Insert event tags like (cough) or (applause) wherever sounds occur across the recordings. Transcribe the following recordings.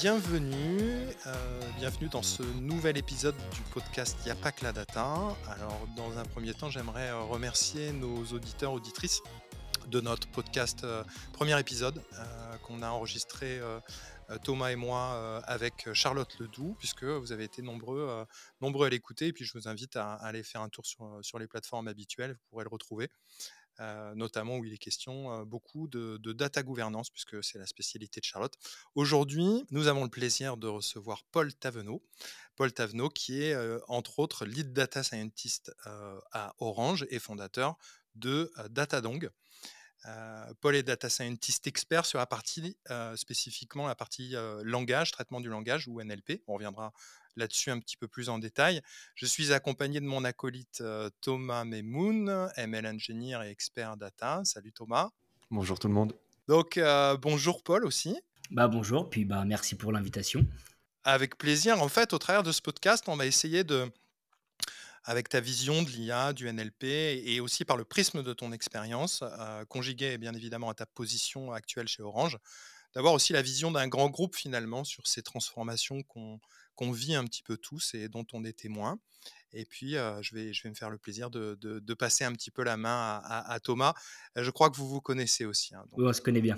bienvenue, euh, bienvenue dans ce nouvel épisode du podcast Y'a pas que la data. Alors dans un premier temps, j'aimerais euh, remercier nos auditeurs, auditrices de notre podcast euh, premier épisode qu'on a enregistré Thomas et moi avec Charlotte Ledoux, puisque vous avez été nombreux, nombreux à l'écouter. Et puis je vous invite à, aller faire un tour sur, sur les plateformes habituelles, vous pourrez le retrouver. Euh, notamment où il est question euh, beaucoup de, data gouvernance, puisque c'est la spécialité de Charlotte. Aujourd'hui, nous avons le plaisir de recevoir Paul Tavenot. Paul Tavenot, qui est euh, entre autres lead data scientist à Orange et fondateur de Datadong. Paul est data scientist expert sur la partie, spécifiquement la partie langage, traitement du langage ou NLP. On reviendra là-dessus un petit peu plus en détail. Je suis accompagné de mon acolyte Thomas Memoun, ML Engineer et expert data. Salut Thomas. Bonjour tout le monde. Donc bonjour Paul aussi. Bah bonjour, puis bah merci pour l'invitation. Avec plaisir. En fait, au travers de ce podcast, on va essayer de, avec ta vision de l'IA, du NLP et aussi par le prisme de ton expérience, conjuguée bien évidemment à ta position actuelle chez Orange, d'avoir aussi la vision d'un grand groupe finalement sur ces transformations qu'on qu'on vit un petit peu tous et dont on est témoin. Et puis, je, vais, je vais me faire le plaisir de, de, passer un petit peu la main à, Thomas. Je crois que vous vous connaissez aussi. Hein, on se connaît bien.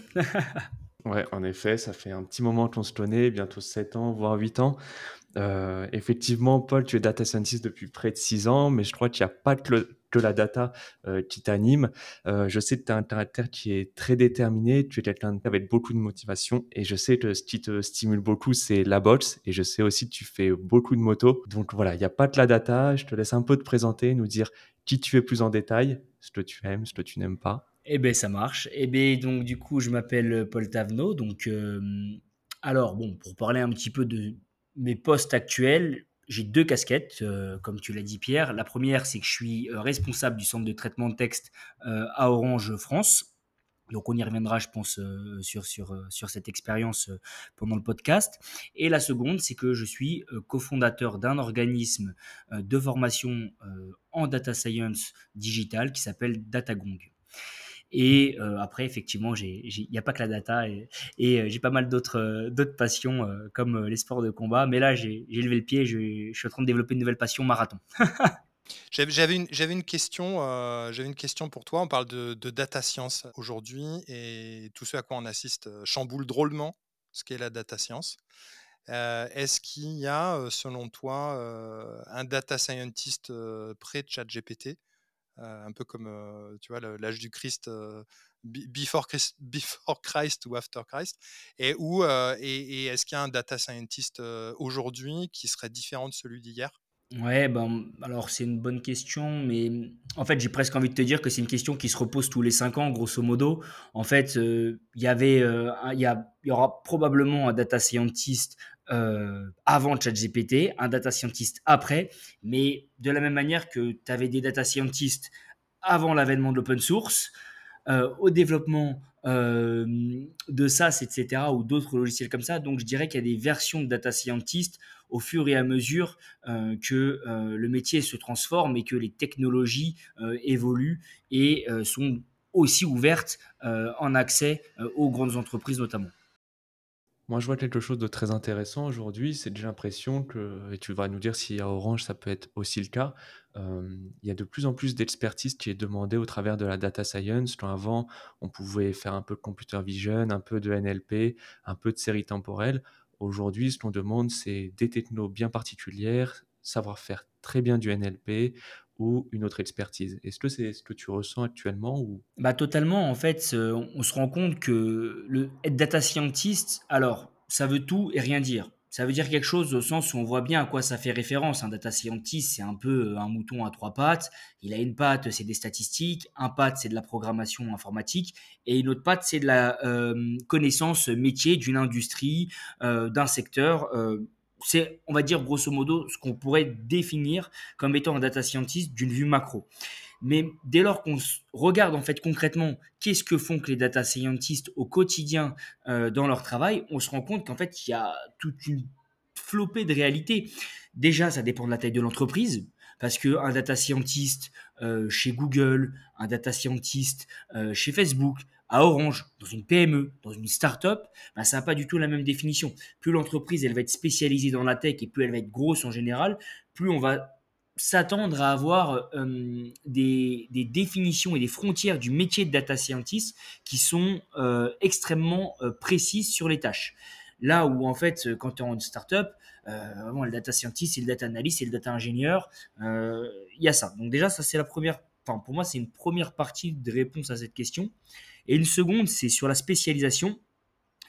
ouais, en effet, ça fait un petit moment qu'on se connaît, bientôt 7 ans, voire 8 ans. Effectivement, Paul, tu es data scientist depuis près de 6 ans, mais je crois qu'il n'y a pas que la data euh, qui t'anime. Euh, je sais que tu as un caractère qui est très déterminé, tu es quelqu'un avec beaucoup de motivation et je sais que ce qui te stimule beaucoup, c'est la boxe et je sais aussi que tu fais beaucoup de moto. Donc voilà, il n'y a pas que la data, je te laisse un peu te présenter, nous dire qui tu es plus en détail, ce que tu aimes, ce que tu n'aimes pas. Eh bien, ça marche. Eh bien, donc, du coup, je m'appelle Paul Tavenot. Donc, euh, alors, bon, pour parler un petit peu de mes postes actuels, j'ai deux casquettes, euh, comme tu l'as dit Pierre. La première, c'est que je suis euh, responsable du centre de traitement de texte euh, à Orange France. Donc on y reviendra, je pense, sur, sur, sur cette expérience pendant le podcast. Et la seconde, c'est que je suis cofondateur d'un organisme de formation en data science digital qui s'appelle DataGong. Et euh, après, effectivement, il n'y a pas que la data et, euh, j'ai pas mal d'autres euh, passions comme les sports de combat. Mais là, j'ai levé le pied, je, suis en train de développer une nouvelle passion marathon. (laughs) J'avais une, question, j'avais une question pour toi. On parle de, data science aujourd'hui et tout ce à quoi on assiste chamboule drôlement ce qu'est la data science. Est-ce qu'il y a, selon toi, un data scientist près de ChatGPT? euh, un peu comme euh, tu vois l'âge du Christ, euh, before Christ, (laughs) before Christ ou after Christ, et où et, est-ce qu'il y a un data scientist aujourd'hui qui serait différent de celui d'hier? Ouais, ben, alors c'est une bonne question, mais en fait j'ai presque envie de te dire que c'est une question qui se repose tous les cinq ans, grosso modo. En fait, il y avait, il y, y, aura probablement un data scientist euh, avant ChatGPT, un data scientist après, mais de la même manière que tu avais des data scientists avant l'avènement de l'open source, euh, au développement euh, de SaaS, etc., ou d'autres logiciels comme ça. Donc, je dirais qu'il y a des versions de data scientist au fur et à mesure que le métier se transforme et que les technologies évoluent et sont aussi ouvertes en accès aux grandes entreprises notamment. Moi, je vois quelque chose de très intéressant aujourd'hui, c'est j'ai l'impression que, et tu vas nous dire si à Orange ça peut être aussi le cas, il y a de plus en plus d'expertise qui est demandée au travers de la data science. Avant, on pouvait faire un peu de computer vision, un peu de NLP, un peu de série temporelle. Aujourd'hui, ce qu'on demande, c'est des technos bien particulières, savoir faire très bien du NLP, ou une autre expertise? Est-ce que c'est ce que tu ressens actuellement ou... bah, Totalement. En fait, on se rend compte que le, être data scientist, alors, ça veut tout et rien dire. Ça veut dire quelque chose au sens où on voit bien à quoi ça fait référence. Un data scientist, c'est un peu un mouton à trois pattes. Il a une patte, c'est des statistiques. Un patte, c'est de la programmation informatique. Et une autre patte, c'est de la euh, connaissance métier d'une industrie, euh, d'un secteur. Euh, c'est, on va dire, grosso modo, ce qu'on pourrait définir comme étant un data scientist d'une vue macro. Mais dès lors qu'on regarde en fait concrètement qu'est-ce que font les data scientists au quotidien euh, dans leur travail, on se rend compte qu'en fait il y a toute une flopée de réalités. Déjà, ça dépend de la taille de l'entreprise parce qu'un data scientist euh, chez Google, un data scientist euh, chez Facebook, À Orange, dans une PME, dans une start-up, bah, ça n'a pas du tout la même définition. Plus l'entreprise elle va être spécialisée dans la tech et plus elle va être grosse en général, plus on va s'attendre à avoir euh, des, définitions et des frontières du métier de data scientist qui sont euh, extrêmement euh, précises sur les tâches. Là où en fait, quand tu es en startup, euh, le data scientist, c'est le data analyst, c'est le data ingénieur, il y a ça. Donc déjà, ça c'est la première, enfin pour moi c'est une première partie de réponse à cette question. Et une seconde, c'est sur la spécialisation.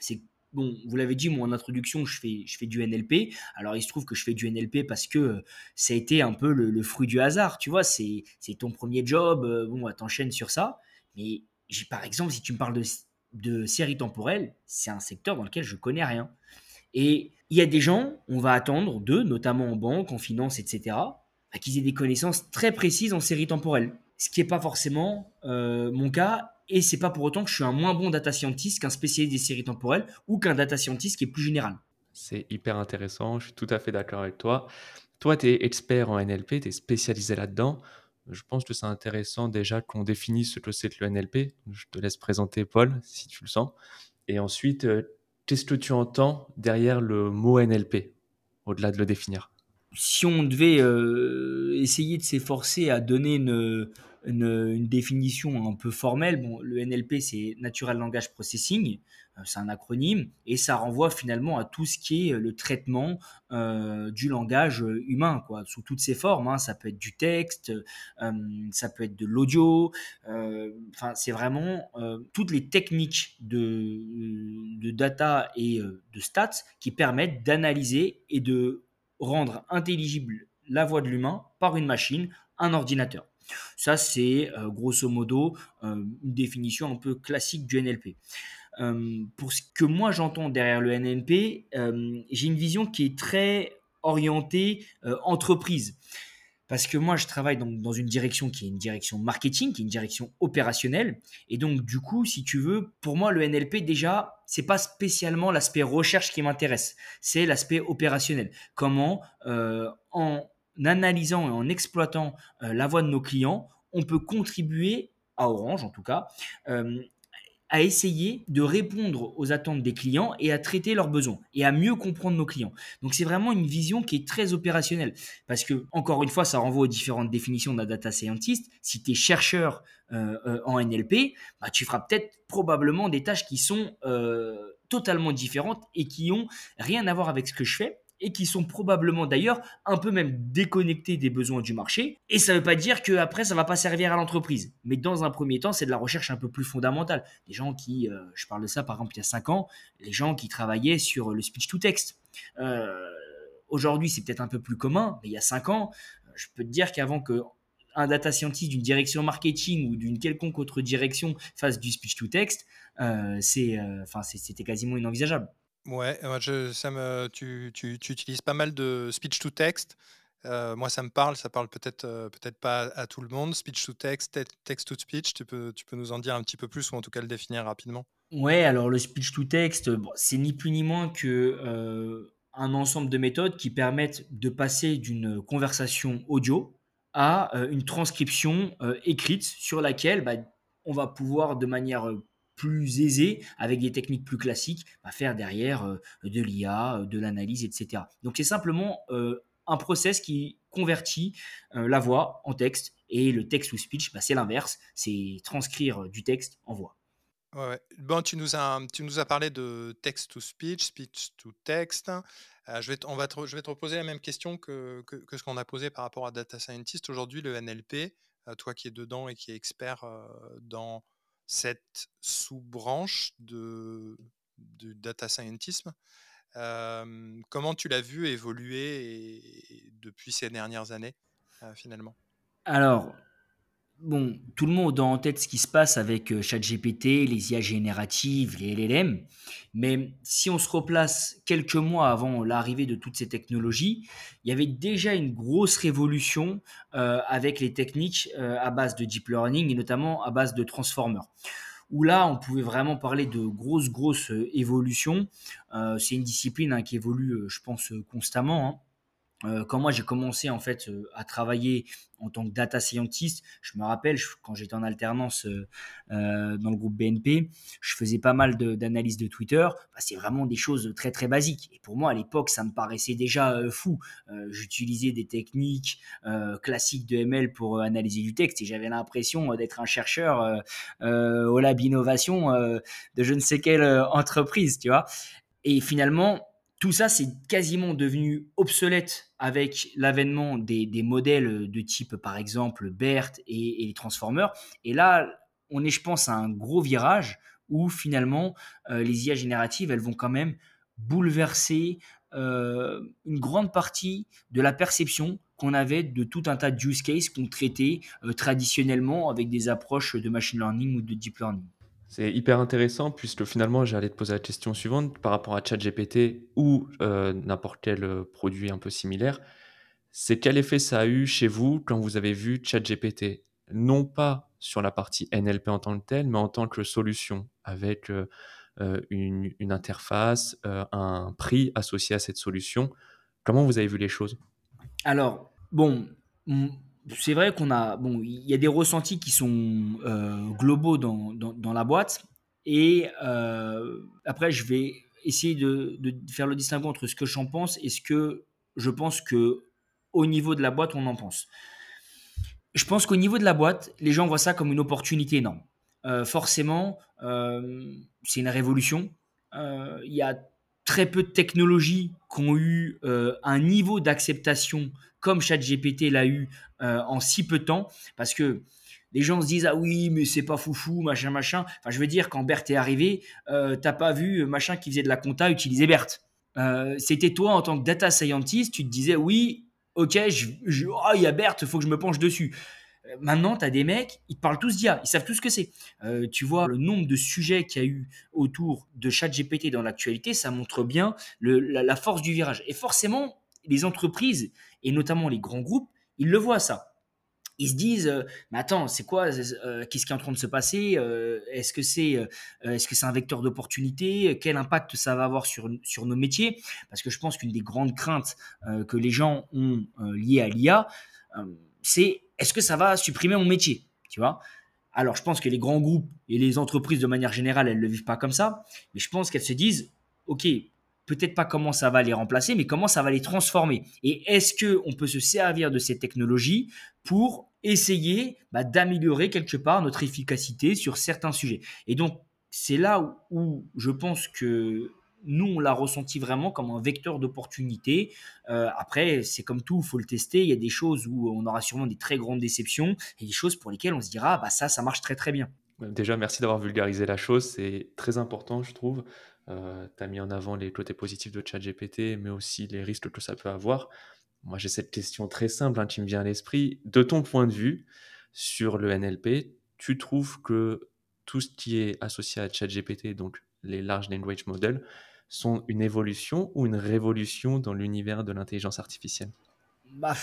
C'est bon, vous l'avez dit, moi en introduction, je fais, je fais du NLP. Alors il se trouve que je fais du NLP parce que euh, ça a été un peu le, fruit du hasard, tu vois. C'est, ton premier job, euh, bon, t'enchaînes sur ça. Mais j'ai, par exemple, si tu me parles de, de séries temporelles, c'est un secteur dans lequel je connais rien. Et il y a des gens, on va attendre d'eux, notamment en banque, en finance, etc., bah, qu'ils aient des connaissances très précises en séries temporelles. Ce qui n'est pas forcément euh, mon cas et c'est pas pour autant que je suis un moins bon data scientist qu'un spécialiste des séries temporelles ou qu'un data scientist qui est plus général. C'est hyper intéressant, je suis tout à fait d'accord avec toi. Toi, tu es expert en NLP, tu es spécialisé là-dedans. Je pense que c'est intéressant déjà qu'on définisse ce que c'est que le NLP. Je te laisse présenter Paul, si tu le sens. Et ensuite, euh, qu'est-ce que tu entends derrière le mot NLP, au-delà de le définir? Si on devait euh, essayer de s'efforcer à donner une, une, définition un peu formelle. Bon, le NLP, c'est Natural Language Processing, euh, c'est un acronyme, et ça renvoie finalement à tout ce qui est le traitement euh, du langage humain, quoi, sous toutes ses formes. Hein. Ça peut être du texte, euh, ça peut être de l'audio. C'est vraiment toutes les techniques de data et de stats qui permettent d'analyser et de rendre intelligible la voix de l'humain par une machine, un ordinateur. Ça, c'est euh, grosso modo euh, une définition un peu classique du NLP. Euh, pour ce que moi j'entends derrière le NLP, j'ai une vision qui est très orientée entreprise. Parce que moi, je travaille dans une direction qui est une direction marketing, qui est une direction opérationnelle. Et donc, du coup, si tu veux, pour moi, le NLP, déjà, c'est pas spécialement l'aspect recherche qui m'intéresse. C'est l'aspect opérationnel. Comment, en analysant et en exploitant euh, la voix de nos clients, on peut contribuer, à Orange en tout cas, euh, à essayer de répondre aux attentes des clients et à traiter leurs besoins et à mieux comprendre nos clients. Donc c'est vraiment une vision qui est très opérationnelle parce que encore une fois ça renvoie aux différentes définitions d'un data scientist. Si tu es chercheur euh, en NLP, bah, tu feras peut-être probablement des tâches qui sont totalement différentes et qui ont rien à voir avec ce que je fais et qui sont probablement d'ailleurs un peu même déconnectés des besoins du marché. Et ça ne veut pas dire qu'après, ça ne va pas servir à l'entreprise. Mais dans un premier temps, c'est de la recherche un peu plus fondamentale. Des gens qui, euh, je parle de ça par exemple il y a 5 ans, les gens qui travaillaient sur le speech to text. Euh, aujourd'hui, c'est peut-être un peu plus commun, mais il y a 5 ans, je peux te dire qu'avant que un data scientist d'une direction marketing ou d'une quelconque autre direction fasse du speech to text, euh, c'est, c'était quasiment inenvisageable. Ouais, moi je, tu, tu, tu utilises pas mal de speech to text. Euh, moi, ça me parle, ça parle peut-être euh, peut-être pas à, tout le monde. Speech to text, text to speech, tu peux, tu peux nous en dire un petit peu plus ou en tout cas le définir rapidement? Ouais, alors le speech to text, c'est ni plus ni moins que euh, un ensemble de méthodes qui permettent de passer d'une conversation audio à une transcription écrite sur laquelle bah, on va pouvoir de manière plus aisé, avec des techniques plus classiques, à faire derrière euh, de l'IA, euh, de l'analyse, etc. Donc c'est simplement euh, un process qui convertit la voix en texte et le texte ou speech, bah, c'est l'inverse, c'est transcrire du texte en voix. Ouais, tu nous as, tu nous as parlé de text to speech, speech to text. je, vais te, on va je vais te reposer la même question que, que, ce qu'on a posé par rapport à Data Scientist. Aujourd'hui, le NLP, toi qui es dedans et qui est expert dans cette sous-branche de, du data scientisme. comment tu l'as vu évoluer depuis ces dernières années, finalement? Alors, bon, tout le monde a en tête ce qui se passe avec euh, ChatGPT, les IA génératives, les LLM, mais si on se replace quelques mois avant l'arrivée de toutes ces technologies, il y avait déjà une grosse révolution euh, avec les techniques euh, à base de deep learning et notamment à base de transformers où là, on pouvait vraiment parler de grosses, grosses évolutions. c'est une discipline hein, qui évolue, je pense, constamment. Hein. Euh, quand moi j'ai commencé en fait euh, à travailler en tant que data scientist, je me rappelle quand j'étais en alternance euh, dans le groupe BNP, je faisais pas mal d'analyses de, Twitter. Bah, c'est vraiment des choses très très basiques. Et pour moi à l'époque, ça me paraissait déjà fou. J'utilisais des techniques classiques de ML pour analyser du texte et j'avais l'impression d'être un chercheur au lab innovation de je ne sais quelle entreprise, tu vois. Et finalement, tout ça, c'est quasiment devenu obsolète avec l'avènement des, modèles de type, par exemple, BERT et, les Transformers. Et là, on est, je pense, à un gros virage où finalement, euh, les IA génératives, elles vont quand même bouleverser euh, une grande partie de la perception qu'on avait de tout un tas de use cases qu'on traitait euh, traditionnellement avec des approches de machine learning ou de deep learning. C'est hyper intéressant puisque finalement, j'allais te poser la question suivante par rapport à ChatGPT ou euh, n'importe quel euh, produit un peu similaire. C'est quel effet ça a eu chez vous quand vous avez vu ChatGPT? Non pas sur la partie NLP en tant que telle, mais en tant que solution avec euh, une, une, interface, un prix associé à cette solution. Comment vous avez vu les choses? Alors, bon, c'est vrai qu'on a, bon, il y a des ressentis qui sont euh, globaux dans, dans, la boîte. Et euh, après, je vais essayer de, de, faire le distinguo entre ce que j'en pense et ce que je pense que au niveau de la boîte, on en pense. Je pense qu'au niveau de la boîte, les gens voient ça comme une opportunité énorme. Euh, forcément, c'est une révolution. Il y a très peu de technologies qui ont eu un niveau d'acceptation comme ChatGPT l'a eu euh, en si peu de temps, parce que les gens se disent ah oui mais c'est pas foufou machin machin. Enfin je veux dire quand Bert est arrivé, euh, t'as pas vu machin qui faisait de la compta utiliser Bert. Euh, c'était toi en tant que data scientist, tu te disais oui ok je, oh, il y a Bert, faut que je me penche dessus. Maintenant, tu as des mecs, ils parlent tous d'IA, ils savent tout ce que c'est. tu vois, le nombre de sujets qu'il y a eu autour de ChatGPT dans l'actualité, ça montre bien la, force du virage. Et forcément, les entreprises, et notamment les grands groupes, ils le voient ça. Ils se disent, euh, mais attends, c'est quoi euh, Qu'est-ce qui est en train de se passer euh, Est-ce que c'est est-ce un vecteur d'opportunité Quel impact ça va avoir sur, sur nos métiers? Parce que je pense qu'une des grandes craintes que les gens ont liées à l'IA, c'est est-ce que ça va supprimer mon métier Tu vois? Alors, je pense que les grands groupes et les entreprises, de manière générale, elles ne le vivent pas comme ça. Mais je pense qu'elles se disent, OK, peut-être pas comment ça va les remplacer, mais comment ça va les transformer? Et est-ce qu'on peut se servir de ces technologies pour essayer bah, d'améliorer quelque part notre efficacité sur certains sujets? Et donc, c'est là où, je pense que nous, on l'a ressenti vraiment comme un vecteur d'opportunité. Euh, après, c'est comme tout, il faut le tester. Il y a des choses où on aura sûrement des très grandes déceptions et des choses pour lesquelles on se dira, bah ça, ça marche très très bien. Déjà, merci d'avoir vulgarisé la chose. C'est très important, je trouve. Euh, tu as mis en avant les côtés positifs de ChatGPT, mais aussi les risques que ça peut avoir. Moi, j'ai cette question très simple hein, qui me vient à l'esprit. De ton point de vue sur le NLP, tu trouves que tout ce qui est associé à ChatGPT, donc les Large Language Models, sont une évolution ou une révolution dans l'univers de l'intelligence artificielle? Bah,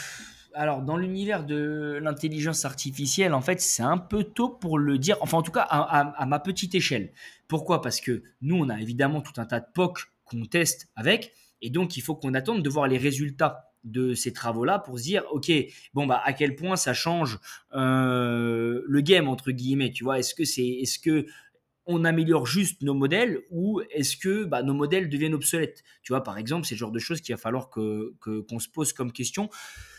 alors, dans l'univers de l'intelligence artificielle, en fait, c'est un peu tôt pour le dire. Enfin, en tout cas, à, ma petite échelle. Pourquoi? Parce que nous, on a évidemment tout un tas de POC qu'on teste avec. Et donc, il faut qu'on attende de voir les résultats de ces travaux-là pour se dire, OK, bon, bah, à quel point ça change euh, le game, entre guillemets. Tu vois, est-ce que c'est. Est-ce que on améliore juste nos modèles ou est-ce que bah, nos modèles deviennent obsolètes? Tu vois, par exemple, c'est le genre de choses qu'il va falloir que, qu'on se pose comme question.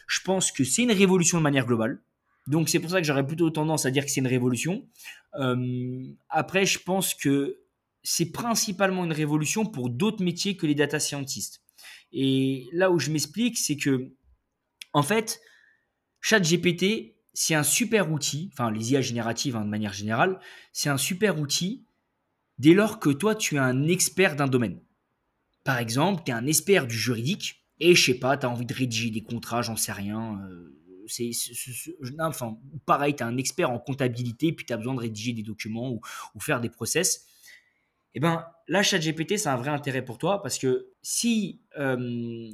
Je pense que c'est une révolution de manière globale. Donc c'est pour ça que j'aurais plutôt tendance à dire que c'est une révolution. Euh, après, je pense que c'est principalement une révolution pour d'autres métiers que les data scientists. Et là où je m'explique, c'est que, en fait, ChatGPT, c'est un super outil, enfin les IA génératives hein, de manière générale, c'est un super outil dès lors que toi, tu es un expert d'un domaine. Par exemple, tu es un expert du juridique, et je sais pas, tu as envie de rédiger des contrats, j'en sais rien. Euh, c'est, enfin, pareil, tu es un expert en comptabilité, puis tu as besoin de rédiger des documents ou, faire des process. Eh ben, là, ChatGPT, c'est un vrai intérêt pour toi parce que si euh,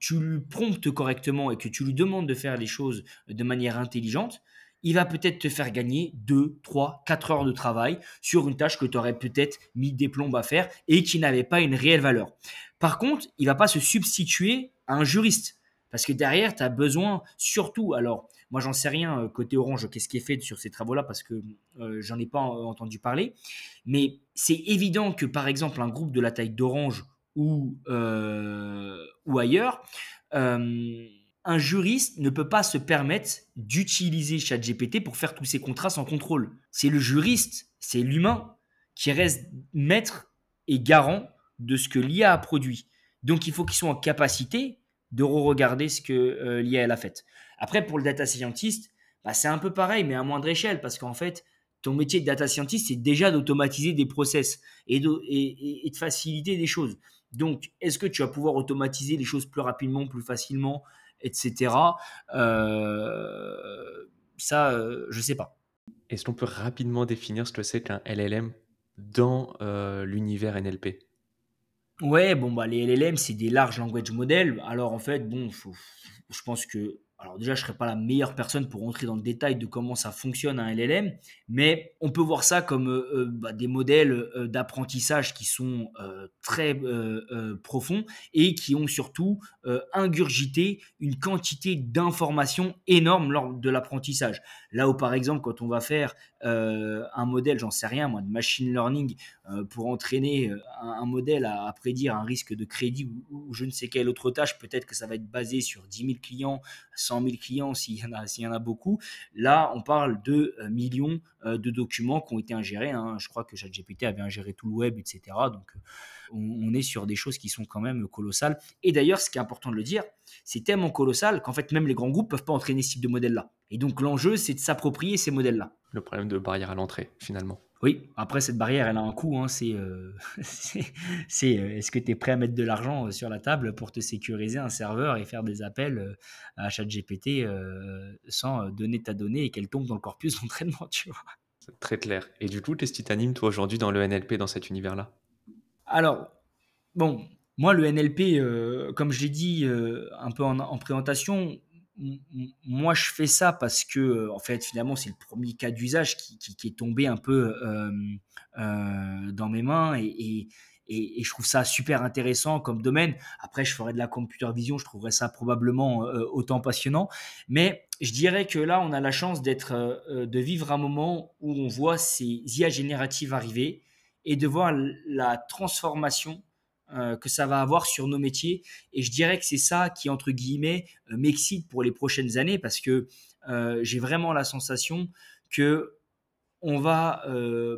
tu lui promptes correctement et que tu lui demandes de faire les choses de manière intelligente, il va peut-être te faire gagner 2, 3, 4 heures de travail sur une tâche que tu aurais peut-être mis des plombes à faire et qui n'avait pas une réelle valeur. Par contre, il va pas se substituer à un juriste. Parce que derrière, tu as besoin, surtout, alors, moi, j'en sais rien euh, côté Orange, qu'est-ce qui est fait sur ces travaux-là, parce que euh, j'en ai pas entendu parler. Mais c'est évident que, par exemple, un groupe de la taille d'Orange ou, euh, ou ailleurs, un juriste ne peut pas se permettre d'utiliser ChatGPT pour faire tous ses contrats sans contrôle. C'est le juriste, c'est l'humain qui reste maître et garant de ce que l'IA a produit. Donc il faut qu'ils soient en capacité de re-regarder ce que euh, l'IA a fait. Après, pour le data scientist, bah, c'est un peu pareil, mais à moindre échelle, parce qu'en fait, ton métier de data scientist, c'est déjà d'automatiser des process et, de, faciliter des choses. Donc, est-ce que tu vas pouvoir automatiser les choses plus rapidement, plus facilement, etc. Euh, ça, euh, je ne sais pas. Est-ce qu'on peut rapidement définir ce que c'est qu'un LLM dans l'univers NLP Ouais, bon, bah, les LLM, c'est des large language models. Alors, en fait, bon, je pense que alors déjà, je ne serais pas la meilleure personne pour rentrer dans le détail de comment ça fonctionne un LLM, mais on peut voir ça comme euh, euh, bah, des modèles euh, d'apprentissage qui sont très profonds et qui ont surtout ingurgité une quantité d'informations énorme lors de l'apprentissage. Là où par exemple, quand on va faire un modèle, j'en sais rien, de machine learning pour entraîner un, modèle à, prédire un risque de crédit ou, je ne sais quelle autre tâche, peut-être que ça va être basé sur 10 000 clients 100 000 clients s'il y, en a, s'il y en a beaucoup. Là, on parle de euh, millions euh, de documents qui ont été ingérés. Hein. Je crois que ChatGPT avait ingéré tout le web, etc. Donc, euh, on, est sur des choses qui sont quand même colossales. Et d'ailleurs, ce qui est important de le dire, c'est tellement colossal qu'en fait, même les grands groupes ne peuvent pas entraîner ce type de modèle-là. Et donc, l'enjeu, c'est de s'approprier ces modèles-là. Le problème de barrière à l'entrée, finalement. Oui, après cette barrière, elle a un coût. Hein, c'est euh, (laughs) c'est euh, est-ce que tu es prêt à mettre de l'argent euh, sur la table pour te sécuriser un serveur et faire des appels à ChatGPT sans donner ta donnée et qu'elle tombe dans le corpus (laughs) d'entraînement, tu vois? C'est très clair. Et du coup, qu'est-ce qui t'anime, toi, aujourd'hui, dans le NLP, dans cet univers-là? Alors, bon, moi, le NLP, comme je l'ai dit un peu en présentation, moi, je fais ça parce que, euh, en fait, finalement, c'est le premier cas d'usage qui, est tombé un peu euh, euh, dans mes mains et, je trouve ça super intéressant comme domaine. Après, je ferais de la computer vision, je trouverais ça probablement autant passionnant. Mais je dirais que là, on a la chance d'être, de vivre un moment où on voit ces IA génératives arriver et de voir la transformation euh, que ça va avoir sur nos métiers. Et je dirais que c'est ça qui, entre guillemets, euh, m'excite pour les prochaines années parce que euh, j'ai vraiment la sensation que on va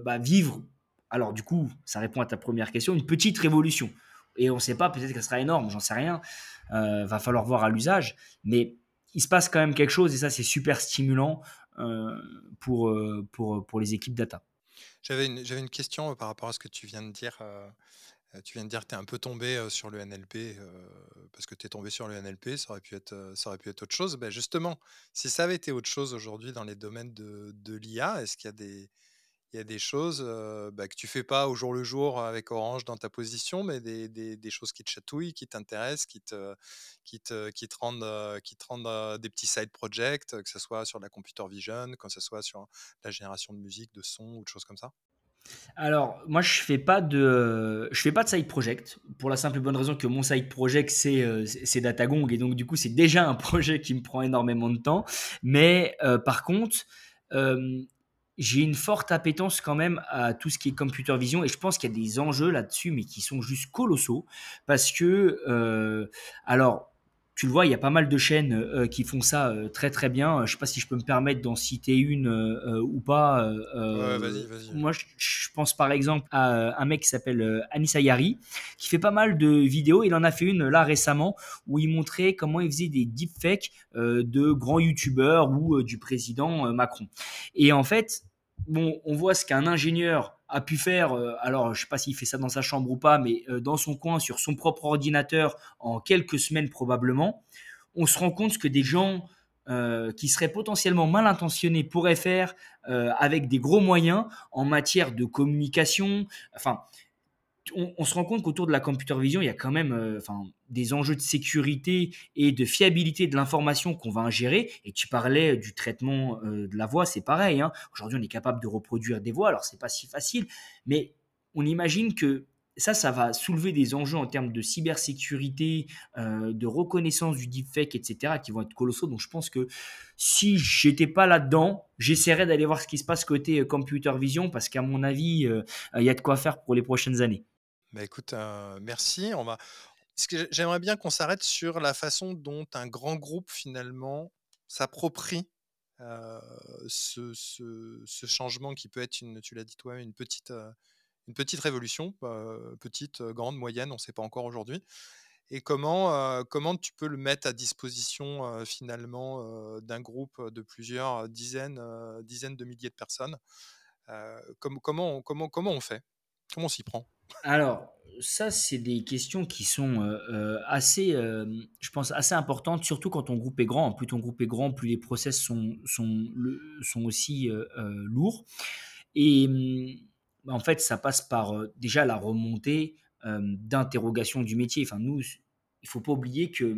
bah, vivre, alors du coup, ça répond à ta première question, une petite révolution. Et on ne sait pas, peut-être qu'elle sera énorme, j'en sais rien. va falloir voir à l'usage. Mais il se passe quand même quelque chose et ça, c'est super stimulant pour, pour, pour les équipes data. J'avais une, une, question par rapport à ce que tu viens de dire tu viens de dire que tu es un peu tombé sur le NLP parce que tu es tombé sur le NLP, ça aurait pu être, ça aurait pu être autre chose. Ben justement, si ça avait été autre chose aujourd'hui dans les domaines de, de l'IA, est-ce qu'il y a des, il y a des choses bah, que tu fais pas au jour le jour avec Orange dans ta position, mais des, des, des choses qui te chatouillent, qui t'intéressent, qui te, qui te, qui te rendent, qui te rendent des petits side projects, que ce soit sur la computer vision, que ce soit sur la génération de musique, de son ou de choses comme ça? Alors, moi, je fais fais pas de side project pour la simple et bonne raison que mon side project c'est euh, c'est Datagong et donc du coup c'est déjà un (laughs) projet qui me prend énormément de temps. Mais euh, par contre, euh, j'ai une forte appétence quand même à tout ce qui est computer vision et je pense qu'il y a des enjeux là-dessus mais qui sont juste colossaux parce que alors tu le vois, il y a pas mal de chaînes euh, qui font ça euh, très très bien. Je sais pas si je peux me permettre d'en citer une euh, ou pas. ouais, vas-y, vas-y. Moi, je, pense par exemple à un mec qui s'appelle Anis Ayari, qui fait pas mal de vidéos. Il en a fait une là récemment où il montrait comment il faisait des deepfakes de grands youtubeurs ou du président Macron. Et en fait, bon, on voit ce qu'un ingénieur a pu faire, euh, alors je ne sais pas s'il fait ça dans sa chambre ou pas, mais euh, dans son coin, sur son propre ordinateur, en quelques semaines probablement, on se rend compte que des gens euh, qui seraient potentiellement mal intentionnés pourraient faire avec des gros moyens en matière de communication. Enfin, on, se rend compte qu'autour de la computer vision, il y a quand même euh, des enjeux de sécurité et de fiabilité de l'information qu'on va ingérer. Et tu parlais du traitement euh, de la voix, c'est pareil. Hein. Aujourd'hui, on est capable de reproduire des voix, alors c'est pas si facile, mais on imagine que ça, ça va soulever des enjeux en termes de cybersécurité, euh, de reconnaissance du deepfake, etc., qui vont être colossaux. Donc, je pense que si j'étais pas là-dedans, j'essaierais d'aller voir ce qui se passe côté euh, computer vision, parce qu'à mon avis, euh, il y a de quoi faire pour les prochaines années. Bah écoute, merci. On va. J'aimerais bien qu'on s'arrête sur la façon dont un grand groupe finalement s'approprie ce, ce, changement qui peut être, une, tu l'as dit toi, une petite, une petite révolution, petite, grande, moyenne, on ne sait pas encore aujourd'hui. Et comment, comment tu peux le mettre à disposition finalement d'un groupe de plusieurs dizaines, dizaines de milliers de personnes comment, comment on fait? Comment on s'y prend? Alors, ça, c'est des questions qui sont assez, je pense, assez importantes, surtout quand ton groupe est grand. Plus ton groupe est grand, plus les process sont, sont, sont aussi lourds. Et bah, en fait, ça passe par déjà la remontée d'interrogation du métier. Enfin, nous, il faut pas oublier que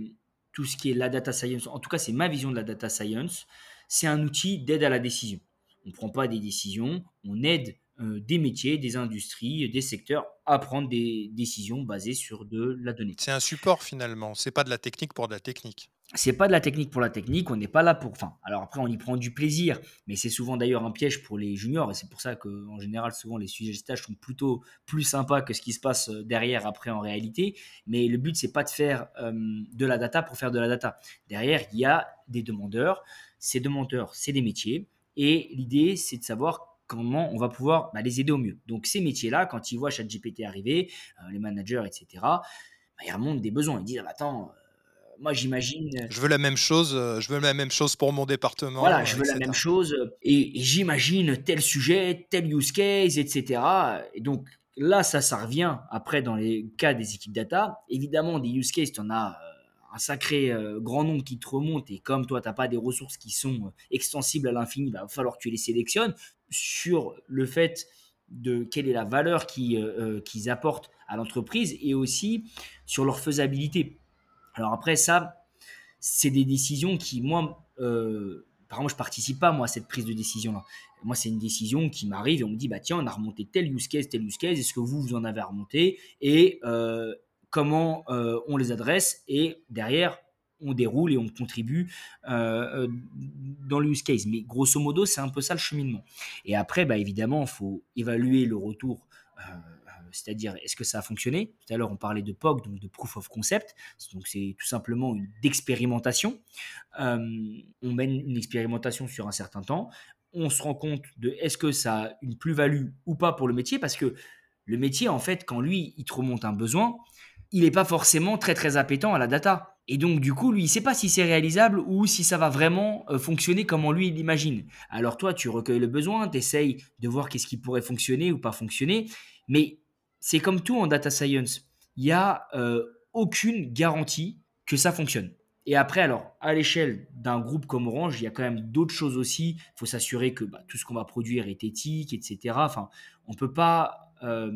tout ce qui est la data science, en tout cas, c'est ma vision de la data science, c'est un outil d'aide à la décision. On ne prend pas des décisions, on aide des métiers, des industries, des secteurs à prendre des décisions basées sur de la donnée. C'est un support finalement, c'est pas de la technique pour de la technique c'est pas de la technique pour la technique, on n'est pas là pour. Enfin, alors après, on y prend du plaisir, mais c'est souvent d'ailleurs un piège pour les juniors, et c'est pour ça qu'en général, souvent, les sujets de stage sont plutôt plus sympas que ce qui se passe euh, derrière, après, en réalité. Mais le but, c'est pas de faire euh, de la data pour faire de la data. Derrière, il y a des demandeurs. Ces demandeurs, c'est des métiers, et l'idée, c'est de savoir comment on va pouvoir bah, les aider au mieux. Donc, ces métiers-là, quand ils voient ChatGPT arriver, euh, les managers, etc., bah, ils remontent des besoins. Ils disent ah, bah, Attends, moi, j'imagine. Euh, je veux la même chose. Euh, je veux la même chose pour mon département. Voilà, je veux la même chose. Et, j'imagine tel sujet, tel use case, etc. Et donc là, ça, ça revient après dans les cas des équipes data. Évidemment, des use cases, tu en as euh, un sacré grand nombre qui te remontent. Et comme toi, tu n'as pas des ressources qui sont extensibles à l'infini, il bah, va falloir que tu les sélectionnes sur le fait de quelle est la valeur qu'ils apportent à l'entreprise et aussi sur leur faisabilité. Alors après, ça, c'est des décisions qui, moi, euh, par exemple, je participe pas moi à cette prise de décision là. Moi, c'est une décision qui m'arrive et on me dit bah tiens, on a remonté tel use case, tel use case. Est-ce que vous vous en avez remonté et euh, comment euh, on les adresse et derrière on déroule et on contribue euh, dans le use case. Mais grosso modo, c'est un peu ça le cheminement. Et après, bah, évidemment, il faut évaluer le retour c'est-à-dire est-ce que ça a fonctionné? Tout à l'heure, on parlait de POC, donc de Proof of Concept. Donc c'est tout simplement une d'expérimentation. Euh, on mène une expérimentation sur un certain temps. On se rend compte de est-ce que ça a une plus-value ou pas pour le métier, parce que le métier, en fait, quand lui, il te remonte un besoin, il n'est pas forcément très très appétant à la data. Et donc du coup, lui, il ne sait pas si c'est réalisable ou si ça va vraiment euh, fonctionner comme lui l'imagine. Alors toi, tu recueilles le besoin, tu essayes de voir qu'est-ce qui pourrait fonctionner ou pas fonctionner, mais c'est comme tout en data science. Il n'y a euh, aucune garantie que ça fonctionne. Et après, alors, à l'échelle d'un groupe comme Orange, il y a quand même d'autres choses aussi. Il faut s'assurer que bah, tout ce qu'on va produire est éthique, etc. Enfin, on ne peut pas euh,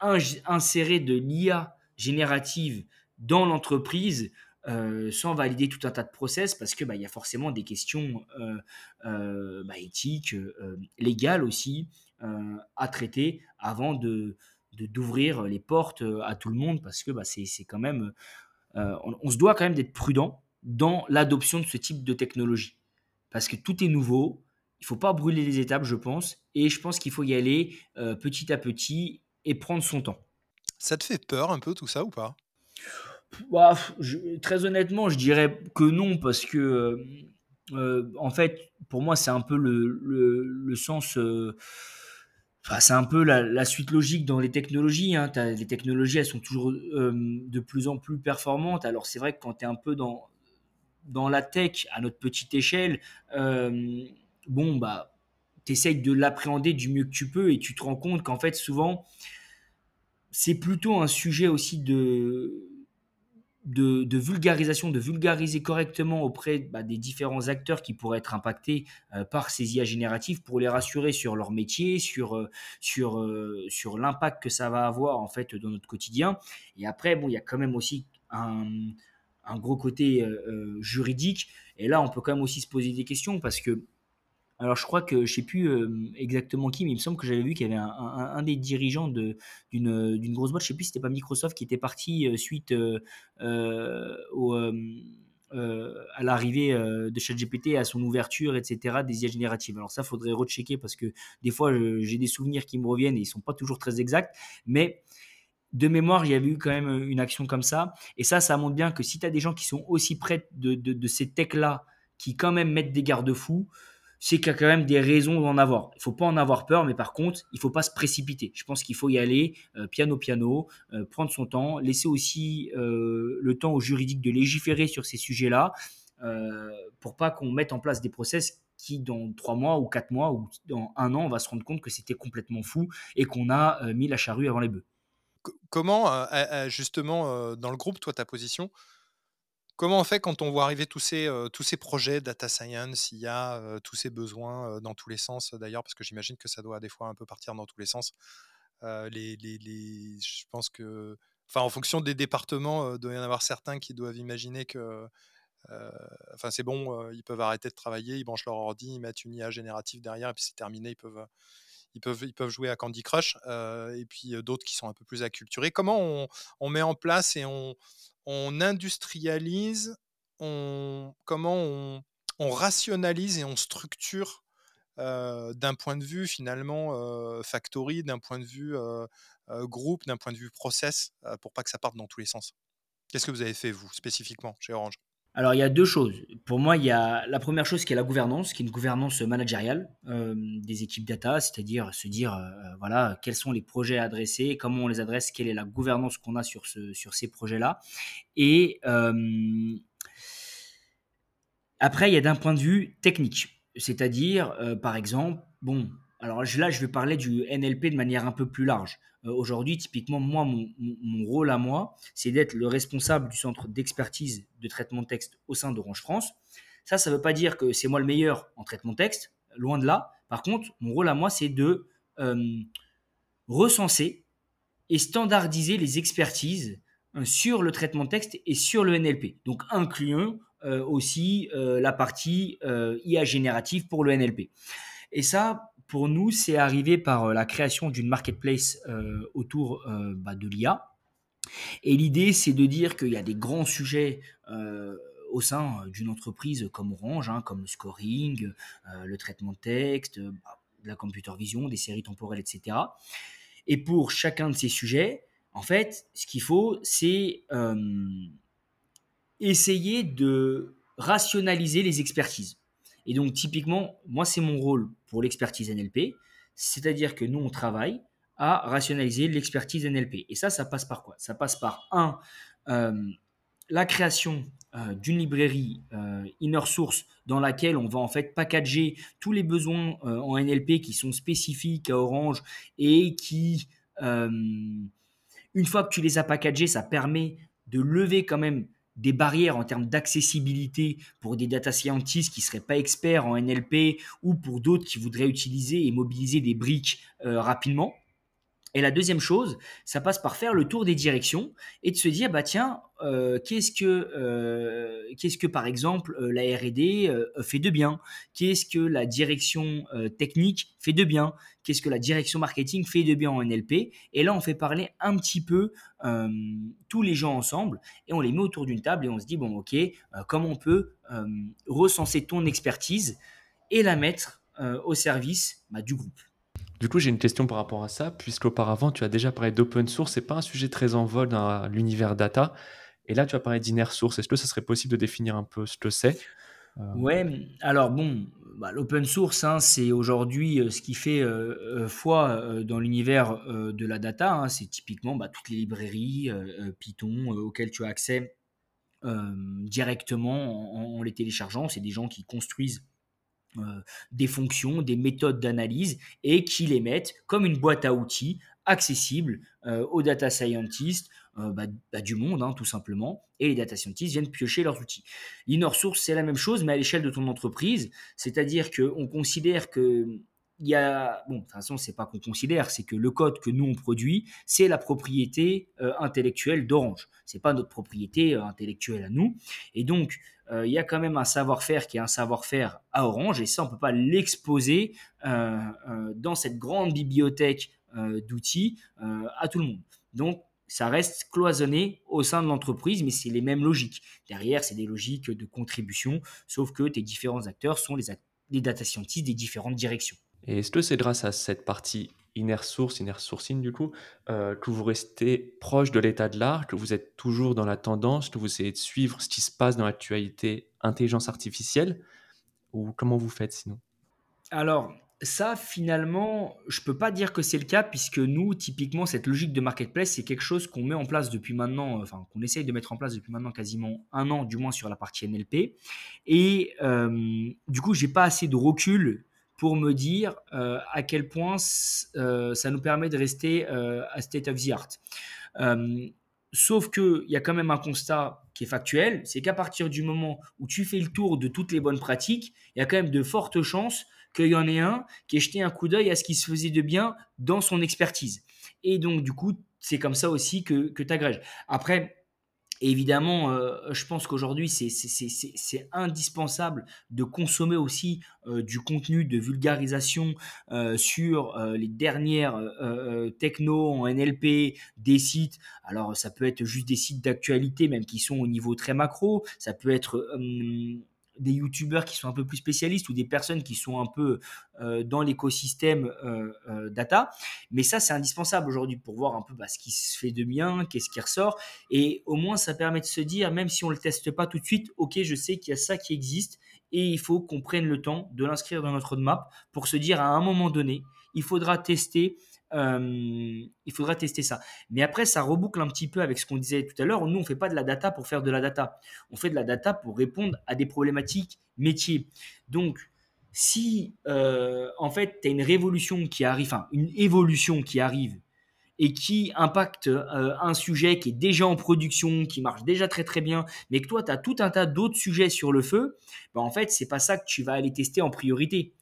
insérer de l'IA générative dans l'entreprise euh, sans valider tout un tas de process parce que bah, y a forcément des questions bah, éthiques, légales aussi à traiter avant de, d'ouvrir les portes euh, à tout le monde parce que bah, c'est quand même. Euh, on, se doit quand même d'être prudent dans l'adoption de ce type de technologie. Parce que tout est nouveau, il faut pas brûler les étapes, je pense, et je pense qu'il faut y aller euh, petit à petit et prendre son temps. Ça te fait peur un peu tout ça ou pas? Très honnêtement, je dirais que non, parce que en fait, pour moi, c'est un peu le, le, le sens c'est un peu la, suite logique dans les technologies. Hein. les technologies, elles sont toujours euh, de plus en plus performantes. Alors c'est vrai que quand tu es un peu dans, dans la tech à notre petite échelle, euh, bon, bah, tu essayes de l'appréhender du mieux que tu peux et tu te rends compte qu'en fait, souvent, c'est plutôt un sujet aussi de, de, vulgarisation, de vulgariser correctement auprès bah, des différents acteurs qui pourraient être impactés euh, par ces IA génératives pour les rassurer sur leur métier, sur, euh, sur, euh, sur l'impact que ça va avoir en fait dans notre quotidien. Et après, bon, il y a quand même aussi un, un gros côté juridique. Et là, on peut quand même aussi se poser des questions parce que Alors je crois que je sais plus exactement qui, mais il me semble que j'avais vu qu'il y avait un, des dirigeants d'une d'une grosse boîte, je sais plus si c'était pas Microsoft, qui était parti suite au à l'arrivée de ChatGPT, à son ouverture, etc., des IA génératives. Alors ça, faudrait rechecker parce que des fois, j'ai des souvenirs qui me reviennent et ils sont pas toujours très exacts, mais de mémoire, il y avait eu quand même une action comme ça. Et ça, ça montre bien que si tu as des gens qui sont aussi près de, de ces techs-là, qui quand même mettent des garde-fous, c'est qu'il y a quand même des raisons d'en avoir. Il faut pas en avoir peur, mais par contre, il faut pas se précipiter. Je pense qu'il faut y aller euh, piano piano, euh, prendre son temps, laisser aussi euh, le temps au juridique de légiférer sur ces sujets-là, pour pas qu'on mette en place des process qui, dans trois mois ou quatre mois ou dans un an, on va se rendre compte que c'était complètement fou et qu'on a mis la charrue avant les bœufs. Comment, justement, dans le groupe, toi, ta position, Comment on fait quand on voit arriver tous ces, ces projets data science, il y a tous ces besoins dans tous les sens d'ailleurs, parce que j'imagine que ça doit des fois un peu partir dans tous les sens. je pense que, enfin, en fonction des départements, il doit y en avoir certains qui doivent imaginer que, enfin, c'est bon, ils peuvent arrêter de travailler, ils branchent leur ordi, ils mettent une IA générative derrière, et puis c'est terminé, ils peuvent, jouer à Candy Crush, et puis d'autres qui sont un peu plus acculturés. Comment on met en place et on on industrialise, on, comment on, rationalise et on structure d'un point de vue finalement factory, d'un point de vue groupe, d'un point de vue process, pour pas que ça parte dans tous les sens. Qu'est-ce que vous avez fait vous spécifiquement chez Orange? Alors, il y a deux choses. Pour moi, il y a la première chose qui est la gouvernance, qui est une gouvernance managériale euh, des équipes data, c'est-à-dire se dire, euh, voilà, quels sont les projets à adresser, comment on les adresse, quelle est la gouvernance qu'on a sur, ce, sur ces projets-là. Et euh, après, il y a d'un point de vue technique, c'est-à-dire, par exemple, bon, alors là, je vais parler du NLP de manière un peu plus large. Euh, aujourd'hui, typiquement, moi, mon, rôle à moi, c'est d'être le responsable du centre d'expertise de traitement de texte au sein d'Orange France. Ça, ça ne veut pas dire que c'est moi le meilleur en traitement de texte, loin de là. Par contre, mon rôle à moi, c'est de euh, recenser et standardiser les expertises euh, sur le traitement de texte et sur le NLP. Donc, incluant aussi la partie IA générative pour le NLP. Et ça, pour nous, c'est arrivé par euh, la création d'une marketplace euh, autour euh, bah, de l'IA. Et l'idée, c'est de dire qu'il y a des grands sujets au sein d'une entreprise comme Orange, hein, comme le scoring, le traitement de texte, bah, la computer vision, des séries temporelles, etc. Et pour chacun de ces sujets, en fait, ce qu'il faut, c'est essayer de rationaliser les expertises. Et donc, typiquement, moi, c'est mon rôle pour l'expertise NLP, c'est-à-dire que nous, on travaille à rationaliser l'expertise NLP. Et ça, ça passe par quoi? Ça passe par, un, euh, la création euh, d'une librairie euh, inner source dans laquelle on va en fait packager tous les besoins en NLP qui sont spécifiques à Orange et qui, une fois que tu les as packagés, ça permet de lever quand même des barrières en termes d'accessibilité pour des data scientists qui ne seraient pas experts en NLP ou pour d'autres qui voudraient utiliser et mobiliser des briques euh, rapidement. Et la deuxième chose, ça passe par faire le tour des directions et de se dire, bah tiens, euh, qu'est-ce que, euh, qu'est-ce que par exemple la R&D fait de bien? Qu'est-ce que la direction technique fait de bien? Qu'est-ce que la direction marketing fait de bien en NLP Et là, on fait parler un petit peu tous les gens ensemble et on les met autour d'une table et on se dit, bon, ok, comment on peut recenser ton expertise et la mettre au service bah, du groupe du coup, j'ai une question par rapport à ça, puisqu'auparavant, tu as déjà parlé d'open source, c'est pas un sujet très en vol dans l'univers data. Et là, tu as parlé d'inner source. Est-ce que ça serait possible de définir un peu ce que c'est? Euh... Ouais, alors bon, bah, l'open source, hein, c'est aujourd'hui euh, ce qui fait euh, euh, foi dans l'univers de la data. Hein. c'est typiquement bah, toutes les librairies Python auxquelles tu as accès directement en, les téléchargeant. C'est des gens qui construisent des fonctions, des méthodes d'analyse et qui les mettent comme une boîte à outils accessible euh, aux data scientists euh, bah, bah, du monde, hein, tout simplement. Et les data scientists viennent piocher leurs outils. L'inner source, c'est la même chose, mais à l'échelle de ton entreprise. C'est-à-dire qu'on considère que il y a, bon, de toute façon, c'est pas qu'on considère, c'est que le code que nous on produit, c'est la propriété intellectuelle d'Orange. C'est pas notre propriété intellectuelle à nous. Et donc, il y a quand même un savoir-faire qui est un savoir-faire à Orange, et ça, on ne peut pas l'exposer dans cette grande bibliothèque d'outils à tout le monde. Donc, ça reste cloisonné au sein de l'entreprise, mais c'est les mêmes logiques. Derrière, c'est des logiques de contribution, sauf que tes différents acteurs sont les, les data scientists des différentes directions. Et est-ce que c'est grâce à cette partie inner source, inner sourcing du coup, euh, que vous restez proche de l'état de l'art, que vous êtes toujours dans la tendance, que vous essayez de suivre ce qui se passe dans l'actualité intelligence artificielle, ou comment vous faites sinon? Alors, ça, finalement, je peux pas dire que c'est le cas puisque nous, typiquement, cette logique de marketplace, c'est quelque chose qu'on met en place depuis maintenant, enfin, qu'on essaye de mettre en place depuis maintenant quasiment un an, du moins sur la partie NLP. Et euh, du coup, j'ai pas assez de recul pour me dire euh, à quel point ça nous permet de rester à state of the art. Sauf qu'il y a quand même un constat qui est factuel, c'est qu'à partir du moment où tu fais le tour de toutes les bonnes pratiques, il y a quand même de fortes chances qu'il y en ait un qui ait jeté un coup d'œil à ce qui se faisait de bien dans son expertise. Et donc, du coup, c'est comme ça aussi que, que tu agrèges. Après, évidemment, euh, je pense qu'aujourd'hui, c'est indispensable de consommer aussi euh, du contenu de vulgarisation euh, sur les dernières techno en NLP, des sites. Alors, ça peut être juste des sites d'actualité, même qui sont au niveau très macro. Ça peut être des youtubeurs qui sont un peu plus spécialistes ou des personnes qui sont un peu euh, dans l'écosystème euh, euh, data. Mais ça, c'est indispensable aujourd'hui pour voir un peu bah, ce qui se fait de bien, qu'est-ce qui ressort. Et au moins, ça permet de se dire, même si on ne le teste pas tout de suite, ok, je sais qu'il y a ça qui existe et il faut qu'on prenne le temps de l'inscrire dans notre roadmap pour se dire à un moment donné, il faudra tester euh, il faudra tester ça. Mais après, ça reboucle un petit peu avec ce qu'on disait tout à l'heure. Nous, on ne fait pas de la data pour faire de la data. On fait de la data pour répondre à des problématiques métiers. Donc, si euh, en fait, tu as une révolution qui arrive, enfin, une évolution qui arrive et qui impacte euh, un sujet qui est déjà en production, qui marche déjà très très bien, mais que toi, tu as tout un tas d'autres sujets sur le feu, ben, en fait, c'est pas ça que tu vas aller tester en priorité.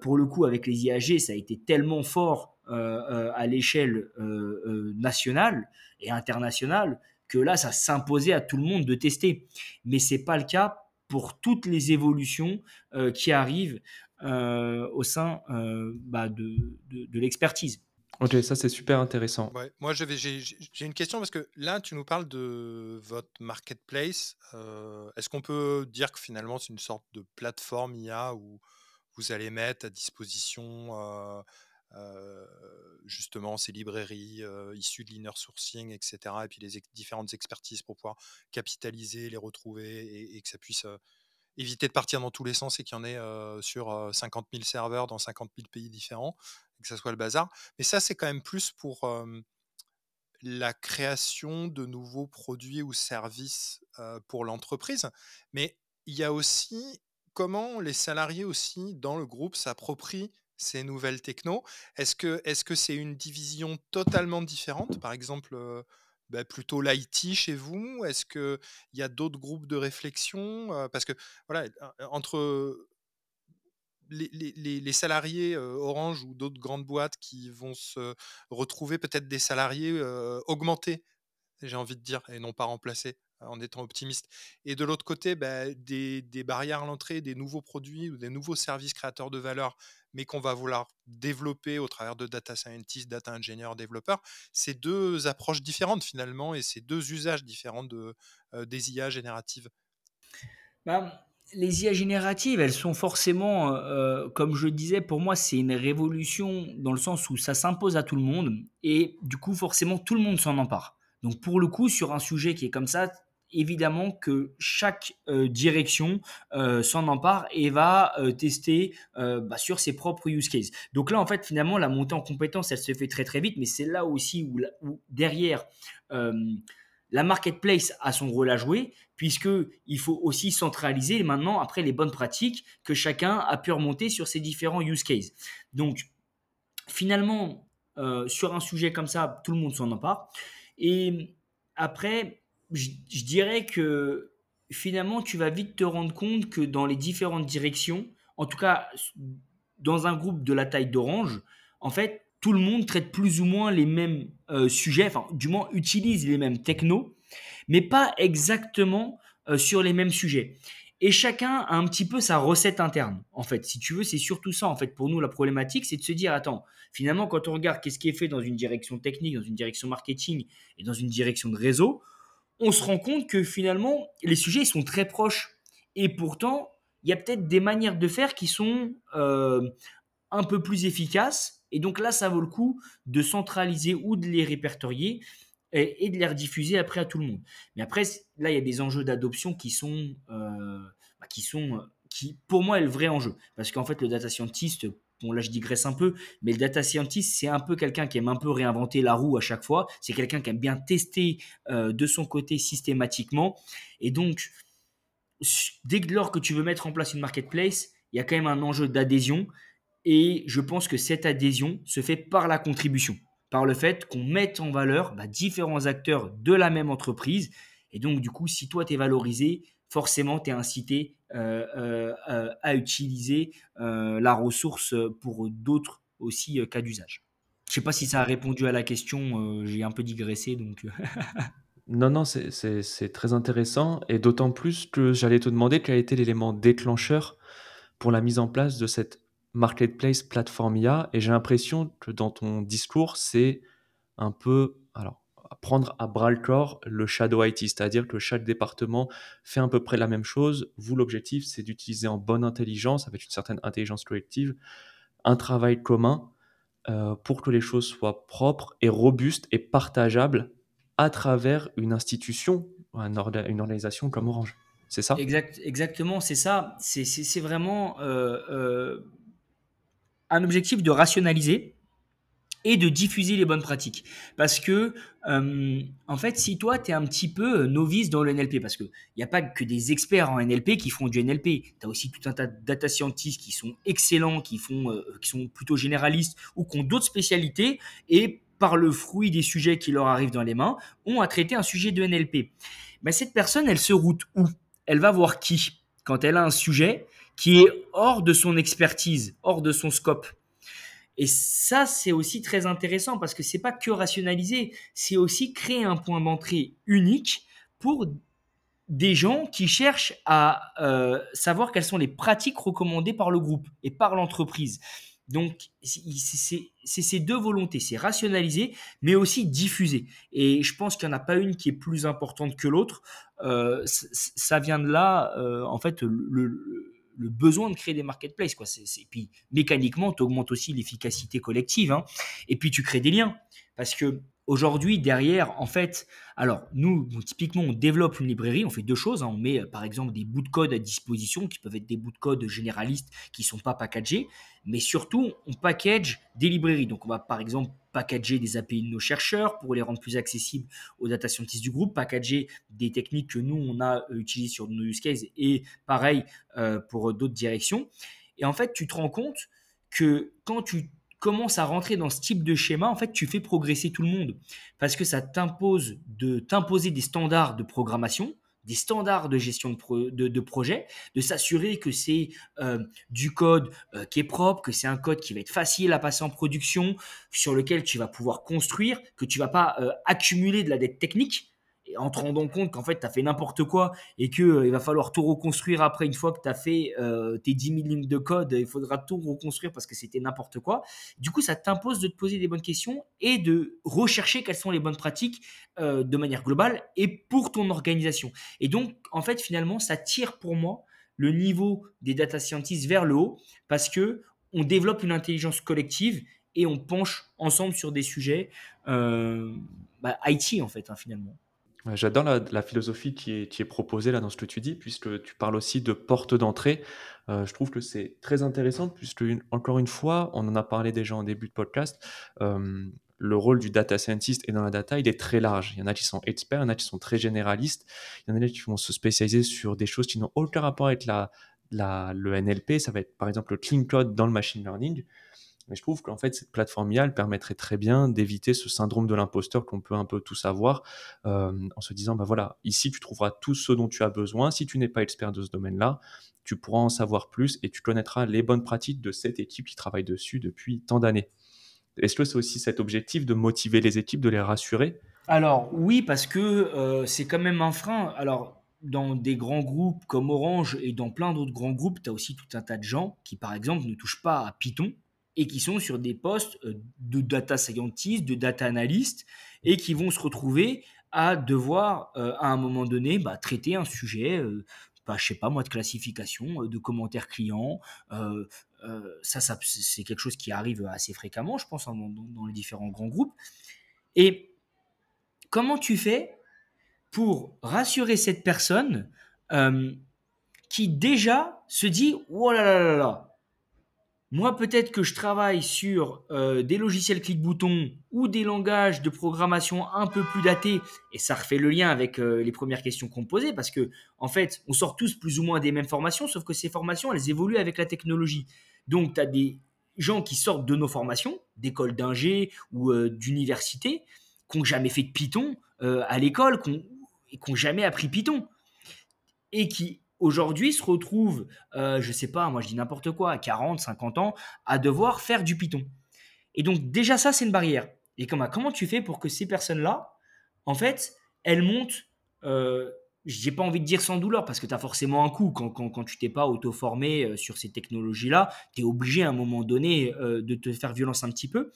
pour le coup, avec les IAG, ça a été tellement fort euh, euh, à l'échelle euh, nationale et internationale que là, ça s'imposait à tout le monde de tester. Mais ce n'est pas le cas pour toutes les évolutions qui arrivent au sein bah, de, de, l'expertise. Ok, ça c'est super intéressant. moi j'ai une question parce que là tu nous parles de votre marketplace. Est-ce qu'on peut dire que finalement c'est une sorte de plateforme IA où vous allez mettre à disposition justement ces librairies issues de l'inner sourcing, etc. Et puis les différentes expertises pour pouvoir capitaliser, les retrouver et, que ça puisse éviter de partir dans tous les sens et qu'il y en ait sur 50 000 serveurs dans 50 000 pays différents que ça soit le bazar. Mais ça, c'est quand même plus pour la création de nouveaux produits ou services pour l'entreprise. Mais il y a aussi comment les salariés aussi dans le groupe s'approprient ces nouvelles techno. Est-ce que c'est une division totalement différente? Par exemple, bah, plutôt l'IT chez vous? Est-ce qu'il y a d'autres groupes de réflexion Parce que voilà, entre les, les, salariés Orange ou d'autres grandes boîtes qui vont se retrouver peut-être des salariés augmentés, j'ai envie de dire, et non pas remplacés? En étant optimiste. Et de l'autre côté, bah, des, barrières à l'entrée, des nouveaux produits ou des nouveaux services créateurs de valeur mais qu'on va vouloir développer au travers de data scientist, data engineer, développeur, c'est deux approches différentes finalement et c'est deux usages différents de, euh, des IA génératives. Bah, les IA génératives, elles sont forcément, euh, comme je disais, pour moi, c'est une révolution dans le sens où ça s'impose à tout le monde et du coup, forcément, tout le monde s'en empare. Donc, pour le coup, sur un sujet qui est comme ça, évidemment que chaque euh, direction euh, s'en empare et va euh, tester bah, sur ses propres use cases. Donc là, en fait, finalement, la montée en compétence, elle se fait très très vite, mais c'est là aussi où, où derrière, la marketplace a son rôle à jouer, puisqu'il faut aussi centraliser maintenant, après, les bonnes pratiques que chacun a pu remonter sur ses différents use cases. Donc, finalement, sur un sujet comme ça, tout le monde s'en empare. Et après, je, dirais que finalement, tu vas vite te rendre compte que dans les différentes directions, en tout cas dans un groupe de la taille d'Orange, en fait, tout le monde traite plus ou moins les mêmes euh, sujets, enfin, du moins utilise les mêmes technos, mais pas exactement sur les mêmes sujets. Et chacun a un petit peu sa recette interne. En fait, si tu veux, c'est surtout ça. En fait, pour nous, la problématique, c'est de se dire, attends, finalement, quand on regarde qu'est-ce qui est fait dans une direction technique, dans une direction marketing et dans une direction de réseau, on se rend compte que finalement, les sujets sont très proches. Et pourtant, il y a peut-être des manières de faire qui sont euh, un peu plus efficaces. Et donc là, ça vaut le coup de centraliser ou de les répertorier et, de les rediffuser après à tout le monde. Mais après, là, il y a des enjeux d'adoption qui sont, euh, bah, qui sont, qui, pour moi, est le vrai enjeu. Parce qu'en fait, le data scientist, bon là je digresse un peu, mais le data scientist, c'est un peu quelqu'un qui aime un peu réinventer la roue à chaque fois. C'est quelqu'un qui aime bien tester euh, de son côté systématiquement. Et donc, dès lors que tu veux mettre en place une marketplace, il y a quand même un enjeu d'adhésion. Et je pense que cette adhésion se fait par la contribution par le fait qu'on mette en valeur bah, différents acteurs de la même entreprise. Et donc, du coup, si toi, tu es valorisé, forcément, tu es incité euh, euh, euh, à utiliser la ressource pour d'autres aussi cas d'usage. Je ne sais pas si ça a répondu à la question, j'ai un peu digressé. donc. (laughs) non, non, c'est très intéressant. Et d'autant plus que j'allais te demander quel a été l'élément déclencheur pour la mise en place de cette marketplace, plateforme IA, et j'ai l'impression que dans ton discours, c'est un peu, alors, prendre à bras le corps le shadow IT, c'est-à-dire que chaque département fait à peu près la même chose. Vous, l'objectif, c'est d'utiliser en bonne intelligence, avec une certaine intelligence collective, un travail commun euh, pour que les choses soient propres et robustes et partageables à travers une institution, une organisation comme Orange. C'est ça? Exact, Exactement, c'est ça. C'est vraiment euh, euh, un objectif de rationaliser et de diffuser les bonnes pratiques. Parce que, euh, en fait, si toi, tu es un petit peu novice dans le NLP, parce qu'il n'y a pas que des experts en NLP qui font du NLP, tu as aussi tout un tas de data scientists qui sont excellents, qui, font, euh, qui sont plutôt généralistes ou qui ont d'autres spécialités, et par le fruit des sujets qui leur arrivent dans les mains, ont à traiter un sujet de NLP. Mais cette personne, elle se route où? Elle va voir qui quand elle a un sujet qui est hors de son expertise, hors de son scope. Et ça, c'est aussi très intéressant parce que c'est pas que rationaliser, c'est aussi créer un point d'entrée unique pour des gens qui cherchent à euh, savoir quelles sont les pratiques recommandées par le groupe et par l'entreprise. Donc, c'est ces deux volontés, c'est rationaliser, mais aussi diffuser. Et je pense qu'il n'y en a pas une qui est plus importante que l'autre. Euh, ça vient de là, euh, en fait, le, le besoin de créer des marketplaces. Quoi. C'est, Puis mécaniquement, tu augmentes aussi l'efficacité collective. Hein. Et puis tu crées des liens. Parce que aujourd'hui, derrière, en fait, alors nous, typiquement, on développe une librairie, on fait deux choses. Hein. On met par exemple des bouts de code à disposition qui peuvent être des bouts de code généralistes qui ne sont pas packagés. Mais surtout, on package des librairies. Donc on va par exemple packager des API de nos chercheurs pour les rendre plus accessibles aux data scientists du groupe, packager des techniques que nous, on a euh, utilisées sur nos use cases et pareil euh, pour d'autres directions. Et en fait, tu te rends compte que quand tu commences à rentrer dans ce type de schéma, en fait, tu fais progresser tout le monde parce que ça t'impose de t'imposer des standards de programmation des standards de gestion de, de, projet, de s'assurer que c'est euh, du code euh, qui est propre, que c'est un code qui va être facile à passer en production, sur lequel tu vas pouvoir construire, que tu vas pas euh, accumuler de la dette technique, en te rendant compte qu'en fait, tu as fait n'importe quoi et qu'il euh, il va falloir tout reconstruire après, une fois que tu as fait euh, tes 10 000 lignes de code, il faudra tout reconstruire parce que c'était n'importe quoi. Du coup, ça t'impose de te poser des bonnes questions et de rechercher quelles sont les bonnes pratiques euh, de manière globale et pour ton organisation. Et donc, en fait, finalement, ça tire pour moi le niveau des data scientists vers le haut parce que on développe une intelligence collective et on penche ensemble sur des sujets bah, IT en fait, hein, finalement. J'adore la, philosophie qui est, qui est proposée là dans ce que tu dis, puisque tu parles aussi de porte d'entrée. Euh, je trouve que c'est très intéressant, puisque encore une fois, on en a parlé déjà en début de podcast, euh, le rôle du data scientist et dans la data, il est très large. Il y en a qui sont experts, il y en a qui sont très généralistes, il y en a qui vont se spécialiser sur des choses qui n'ont aucun rapport avec la, la, le NLP. Ça va être par exemple le clean code dans le machine learning. Mais je trouve qu'en fait, cette plateforme IA, permettrait très bien d'éviter ce syndrome de l'imposteur qu'on peut un peu tous avoir euh, en se disant, bah voilà, ici, tu trouveras tout ce dont tu as besoin. Si tu n'es pas expert de ce domaine-là, tu pourras en savoir plus et tu connaîtras les bonnes pratiques de cette équipe qui travaille dessus depuis tant d'années. Est-ce que c'est aussi cet objectif de motiver les équipes, de les rassurer? Alors oui, parce que euh, c'est quand même un frein. Alors dans des grands groupes comme Orange et dans plein d'autres grands groupes, tu as aussi tout un tas de gens qui, par exemple, ne touchent pas à Python et qui sont sur des postes euh, de data scientist, de data analyst, et qui vont se retrouver à devoir, euh, à un moment donné, bah, traiter un sujet, euh, bah, je sais pas moi, de classification, de commentaires clients. ça, c'est quelque chose qui arrive assez fréquemment, je pense, hein, dans les différents grands groupes. Et comment tu fais pour rassurer cette personne euh, qui déjà se dit oh là là là là moi peut-être que je travaille sur euh, des logiciels clic-bouton ou des langages de programmation un peu plus datés et ça refait le lien avec euh, les premières questions qu'on posait parce que en fait on sort tous plus ou moins des mêmes formations sauf que ces formations elles évoluent avec la technologie donc tu as des gens qui sortent de nos formations d'écoles d'ingé ou d'université qui n'ont jamais fait de Python à l'école, qui n'ont jamais appris Python. Et qui aujourd'hui se retrouvent, euh, je sais pas, moi je dis n'importe quoi, à 40, 50 ans, à devoir faire du Python. Et donc déjà ça, c'est une barrière. Et comment, comment tu fais pour que ces personnes-là, en fait, elles montent, euh, j'ai pas envie de dire sans douleur, parce que tu as forcément un coût quand, quand, quand tu t'es pas auto-formé euh, sur ces technologies-là, tu es obligé à un moment donné euh, de te faire violence un petit peu.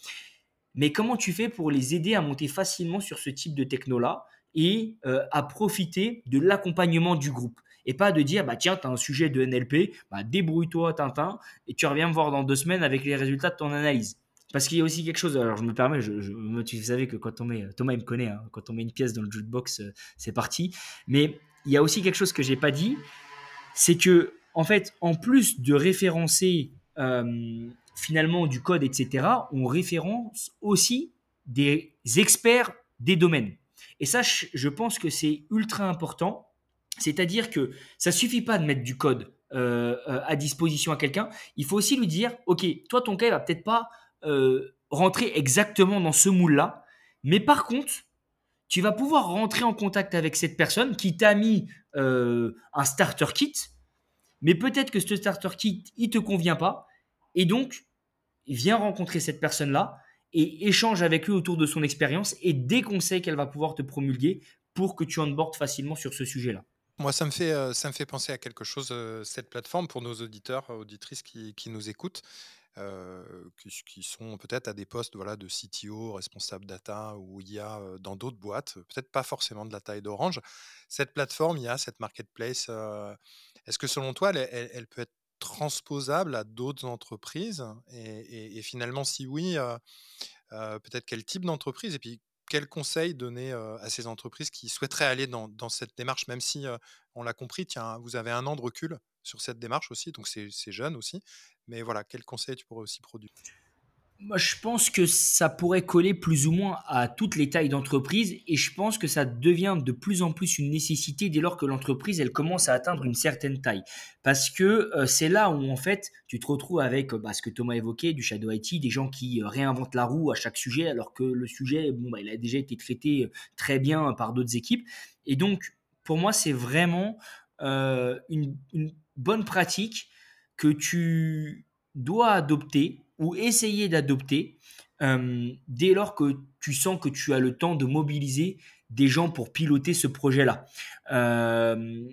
Mais comment tu fais pour les aider à monter facilement sur ce type de techno-là et euh, à profiter de l'accompagnement du groupe? Et pas de dire, bah tiens, as un sujet de NLP, bah, débrouille-toi, Tintin, et tu reviens me voir dans deux semaines avec les résultats de ton analyse. Parce qu'il y a aussi quelque chose, alors je me permets, je, je, tu savais que quand on met, Thomas il me connaît, hein, quand on met une pièce dans le jukebox, euh, c'est parti. Mais il y a aussi quelque chose que j'ai pas dit, c'est que, en fait, en plus de référencer euh, finalement du code, etc., on référence aussi des experts des domaines. Et ça, je pense que c'est ultra important. C'est-à-dire que ça suffit pas de mettre du code euh, euh, à disposition à quelqu'un. Il faut aussi lui dire, ok, toi ton cas il va peut-être pas euh, rentrer exactement dans ce moule-là, mais par contre, tu vas pouvoir rentrer en contact avec cette personne qui t'a mis un starter kit, mais peut-être que ce starter kit il te convient pas, et donc viens rencontrer cette personne-là et échange avec eux autour de son expérience et des conseils qu'elle va pouvoir te promulguer pour que tu onboardes facilement sur ce sujet-là. Moi, ça me fait, euh, ça me fait penser à quelque chose, euh, cette plateforme, pour nos auditeurs, auditrices qui, qui nous écoutent, euh, qui, sont peut-être à des postes voilà, de CTO, responsable data ou IA dans d'autres boîtes, peut-être pas forcément de la taille d'Orange. Cette plateforme, il y a cette marketplace. Est-ce que selon toi, elle, elle, peut être transposable à d'autres entreprises? Et, finalement, si oui, peut-être quel type d'entreprise? Et puis quel conseil donner à ces entreprises qui souhaiteraient aller dans, cette démarche, même si on l'a compris, tiens, vous avez un an de recul sur cette démarche aussi, donc c'est jeune aussi. Mais voilà, quel conseil tu pourrais aussi produire? Moi, je pense que ça pourrait coller plus ou moins à toutes les tailles d'entreprise et je pense que ça devient de plus en plus une nécessité dès lors que l'entreprise elle commence à atteindre une certaine taille. Parce que euh, c'est là où en fait tu te retrouves avec bah, ce que Thomas évoquait du Shadow IT, des gens qui euh, réinventent la roue à chaque sujet alors que le sujet bon, bah, il a déjà été traité euh, très bien par d'autres équipes. Et donc pour moi c'est vraiment une bonne pratique que tu dois adopter ou essayer d'adopter euh, dès lors que tu sens que tu as le temps de mobiliser des gens pour piloter ce projet-là. Euh,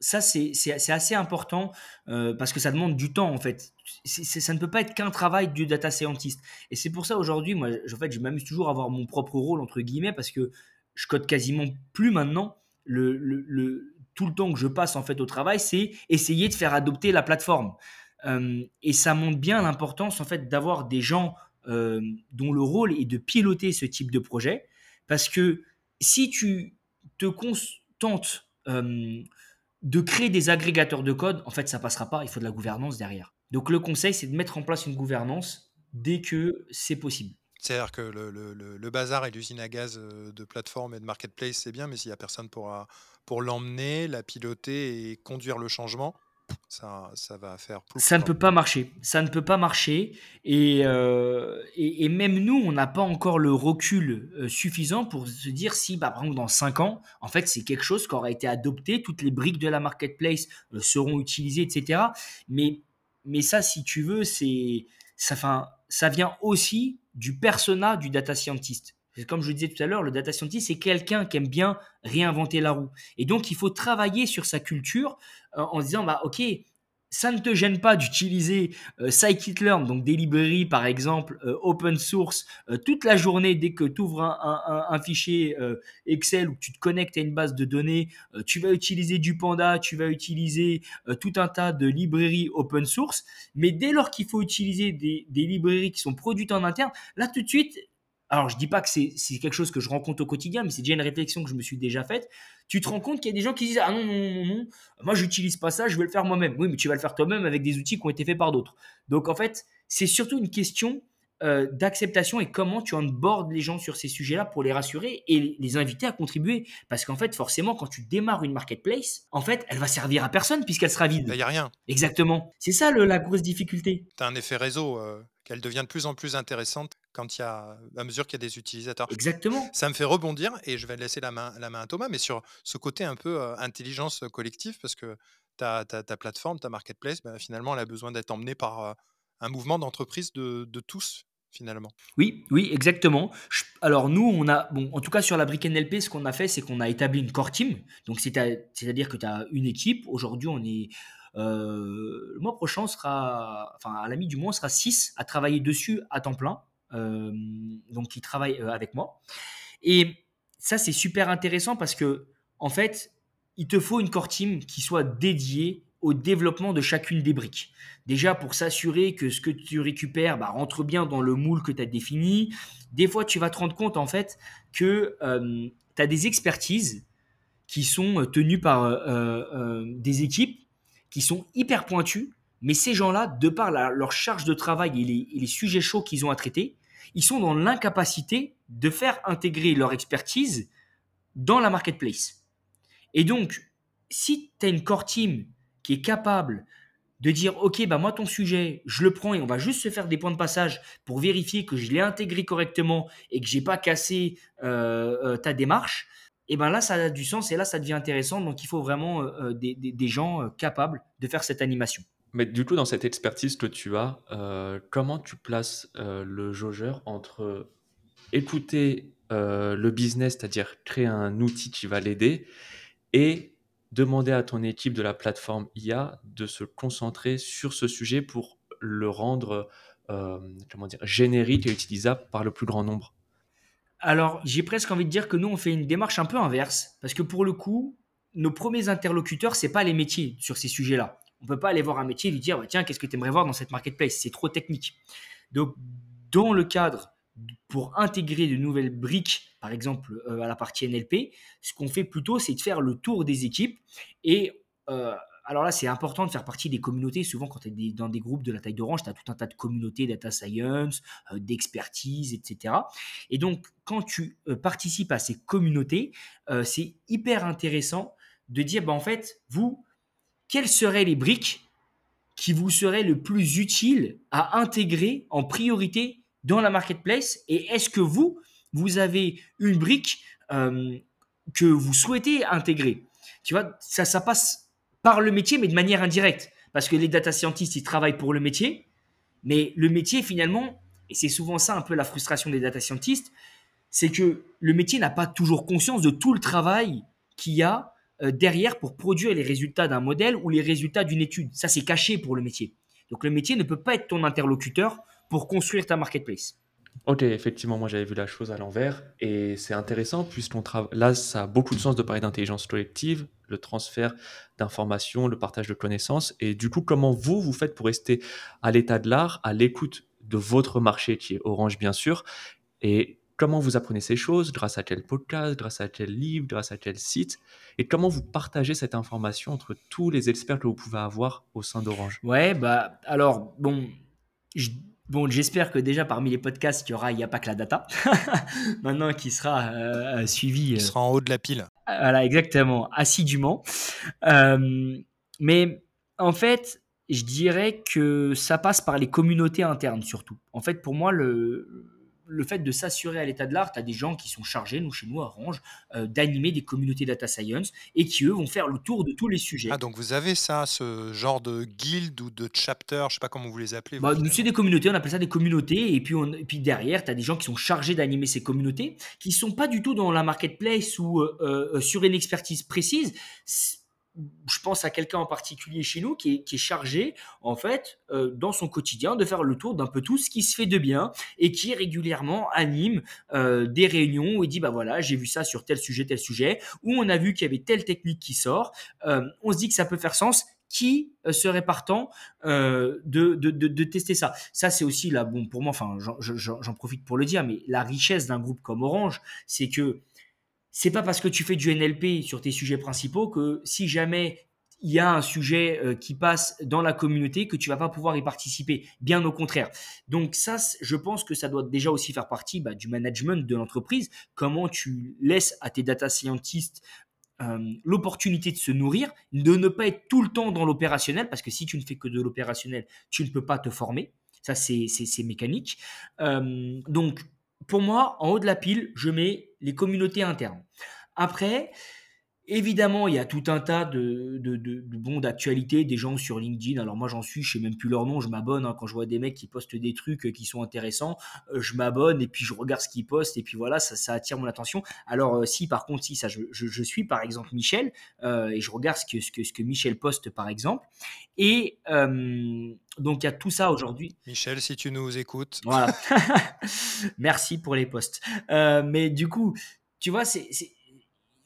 ça, c'est assez important euh, parce que ça demande du temps, en fait. ça ne peut pas être qu'un travail du data scientist. Et c'est pour ça, aujourd'hui, moi, en fait, je m'amuse toujours à avoir mon propre rôle, entre guillemets, parce que je code quasiment plus maintenant. Le, le, tout le temps que je passe, en fait, au travail, c'est essayer de faire adopter la plateforme. Euh, et ça montre bien l'importance en fait d'avoir des gens euh, dont le rôle est de piloter ce type de projet. Parce que si tu te contentes euh, de créer des agrégateurs de code, en fait, ça passera pas. Il faut de la gouvernance derrière. Donc, le conseil, c'est de mettre en place une gouvernance dès que c'est possible. C'est-à-dire que le, bazar et l'usine à gaz de plateforme et de marketplace, c'est bien, mais s'il n'y a personne pour, pour l'emmener, la piloter et conduire le changement, ça, ça va faire Ça ne peut pas marcher. Ça ne peut pas marcher. Et, euh, et, même nous, on n'a pas encore le recul euh, suffisant pour se dire si, bah, par exemple, dans 5 ans, en fait, c'est quelque chose qui aura été adopté, toutes les briques de la marketplace euh, seront utilisées, etc. Mais, mais ça, si tu veux, c'est ça, fin, ça vient aussi du persona du data scientist. Comme je le disais tout à l'heure, le data scientist, c'est quelqu'un qui aime bien réinventer la roue. Et donc, il faut travailler sur sa culture euh, en disant, bah, OK, ça ne te gêne pas d'utiliser euh, scikit-learn, donc des librairies par exemple euh, open source, euh, toute la journée dès que tu ouvres un, fichier Excel ou que tu te connectes à une base de données, tu vas utiliser du Panda, tu vas utiliser tout un tas de librairies open source, mais dès lors qu'il faut utiliser des librairies qui sont produites en interne, là tout de suite, alors je dis pas que c'est quelque chose que je rencontre au quotidien, mais c'est déjà une réflexion que je me suis déjà faite. Tu te rends compte qu'il y a des gens qui disent ah non non non non, moi j'utilise pas ça, je vais le faire moi-même. Oui, mais tu vas le faire toi-même avec des outils qui ont été faits par d'autres. Donc en fait, c'est surtout une question euh, d'acceptation et comment tu onboardes les gens sur ces sujets-là pour les rassurer et les inviter à contribuer. Parce qu'en fait, forcément, quand tu démarres une marketplace, en fait, elle va servir à personne puisqu'elle sera vide. Il n'y a rien. Exactement. C'est ça le, la grosse difficulté. Tu as un effet réseau, euh, qu'elle devient de plus en plus intéressante quand il y a, à mesure qu'il y a des utilisateurs. Exactement. Ça me fait rebondir et je vais laisser la main, la main à Thomas, mais sur ce côté un peu euh, intelligence collective, parce que ta, ta, plateforme, ta marketplace, ben, finalement, elle a besoin d'être emmenée par euh, un mouvement d'entreprise de, de, tous. Finalement. Oui, oui, exactement. Alors nous, on a, bon, en tout cas sur la brique NLP, ce qu'on a fait, c'est qu'on a établi une core team. Donc c'est-à-dire que tu as une équipe. Aujourd'hui, on est, le mois prochain, sera, enfin à la mi du mois, on sera 6 à travailler dessus à temps plein. Euh, donc qui travaillent euh, avec moi. Et ça, c'est super intéressant parce que, en fait, il te faut une core team qui soit dédiée au développement de chacune des briques. Déjà pour s'assurer que ce que tu récupères bah, rentre bien dans le moule que tu as défini. Des fois, tu vas te rendre compte en fait que euh, tu as des expertises qui sont tenues par des équipes qui sont hyper pointues, mais ces gens-là, de par leur charge de travail et les sujets chauds qu'ils ont à traiter, ils sont dans l'incapacité de faire intégrer leur expertise dans la marketplace. Et donc, si tu as une core team qui est capable de dire ok bah moi ton sujet je le prends et on va juste se faire des points de passage pour vérifier que je l'ai intégré correctement et que j'ai pas cassé euh, euh, ta démarche et ben là ça a du sens et là ça devient intéressant. Donc il faut vraiment euh, des, gens capables de faire cette animation. Mais du coup, dans cette expertise que tu as, euh, comment tu places euh, le jaugeur entre écouter euh, le business, c'est-à-dire créer un outil qui va l'aider, et demander à ton équipe de la plateforme IA de se concentrer sur ce sujet pour le rendre comment dire, générique et utilisable par le plus grand nombre? Alors, j'ai presque envie de dire que nous, on fait une démarche un peu inverse, parce que pour le coup, nos premiers interlocuteurs, c'est pas les métiers sur ces sujets-là. On peut pas aller voir un métier et lui dire bah, tiens, qu'est-ce que tu aimerais voir dans cette marketplace? C'est trop technique. Donc, dans le cadre pour intégrer de nouvelles briques, par exemple euh, à la partie NLP, ce qu'on fait plutôt, c'est de faire le tour des équipes. Et euh, alors là, c'est important de faire partie des communautés. Souvent, quand tu es dans des groupes de la taille d'Orange, tu as tout un tas de communautés, data science, euh, d'expertise, etc. Et donc, quand tu participes à ces communautés, c'est hyper intéressant de dire, bah, en fait, vous, quelles seraient les briques qui vous seraient le plus utiles à intégrer en priorité dans la marketplace? Et est-ce que vous, vous avez une brique euh, que vous souhaitez intégrer? Tu vois, ça, ça passe par le métier, mais de manière indirecte. Parce que les data scientists, ils travaillent pour le métier, mais le métier, finalement, et c'est souvent ça un peu la frustration des data scientists, c'est que le métier n'a pas toujours conscience de tout le travail qu'il y a euh, derrière pour produire les résultats d'un modèle ou les résultats d'une étude. Ça, c'est caché pour le métier. Donc le métier ne peut pas être ton interlocuteur pour construire ta marketplace. Ok, effectivement, moi j'avais vu la chose à l'envers et c'est intéressant puisqu'on travaille. Là, ça a beaucoup de sens de parler d'intelligence collective, le transfert d'informations, le partage de connaissances. Et du coup, comment vous, vous faites pour rester à l'état de l'art, à l'écoute de votre marché qui est Orange, bien sûr, et comment vous apprenez ces choses, grâce à quel podcast, grâce à quel livre, grâce à quel site, et comment vous partagez cette information entre tous les experts que vous pouvez avoir au sein d'Orange? Ouais, bah alors, bon, bon j'espère que déjà parmi les podcasts, il y aura Il n'y a pas que la data, (laughs) maintenant qui sera euh, suivi. Il sera en haut de la pile. Voilà, exactement, assidûment. Euh, mais en fait, je dirais que ça passe par les communautés internes surtout. En fait, pour moi, le le fait de s'assurer à l'état de l'art, tu as des gens qui sont chargés, nous chez nous à Orange, euh, d'animer des communautés data science et qui eux vont faire le tour de tous les sujets. Ah, donc vous avez ça, ce genre de guild ou de chapter, je sais pas comment vous les appelez. Bah, nous, c'est des communautés, on appelle ça des communautés, et puis, on, et puis derrière, tu as des gens qui sont chargés d'animer ces communautés, qui sont pas du tout dans la marketplace ou euh, euh, sur une expertise précise. Je pense à quelqu'un en particulier chez nous qui est, chargé, en fait, euh, dans son quotidien, de faire le tour d'un peu tout ce qui se fait de bien et qui régulièrement anime euh, des réunions et dit bah voilà, j'ai vu ça sur tel sujet, tel sujet, ou on a vu qu'il y avait telle technique qui sort. Euh, on se dit que ça peut faire sens. Qui serait partant de, de, de, de tester ça? Ça, c'est aussi là, bon, pour moi, enfin, j'en profite pour le dire, mais la richesse d'un groupe comme Orange, c'est que c'est pas parce que tu fais du NLP sur tes sujets principaux que si jamais il y a un sujet euh, qui passe dans la communauté que tu vas pas pouvoir y participer. Bien au contraire. Donc ça, je pense que ça doit déjà aussi faire partie bah, du management de l'entreprise. Comment tu laisses à tes data scientists euh, l'opportunité de se nourrir, de ne pas être tout le temps dans l'opérationnel, parce que si tu ne fais que de l'opérationnel, tu ne peux pas te former. Ça, c'est mécanique. Euh, donc, pour moi, en haut de la pile, je mets les communautés internes. Après, évidemment, il y a tout un tas de, de, de, de bons d'actualité, des gens sur LinkedIn. Alors moi, j'en suis, je sais même plus leur nom, je m'abonne hein, quand je vois des mecs qui postent des trucs euh, qui sont intéressants. euh, je m'abonne et puis je regarde ce qu'ils postent et puis voilà, ça, ça attire mon attention. Alors euh, si par contre, si ça, je, je, je suis par exemple Michel euh, et je regarde ce que, ce que, ce que Michel poste par exemple. Et euh, donc il y a tout ça aujourd'hui. Michel, si tu nous écoutes, Voilà. (laughs) (laughs) Merci pour les posts. Euh, mais du coup, tu vois, c'est-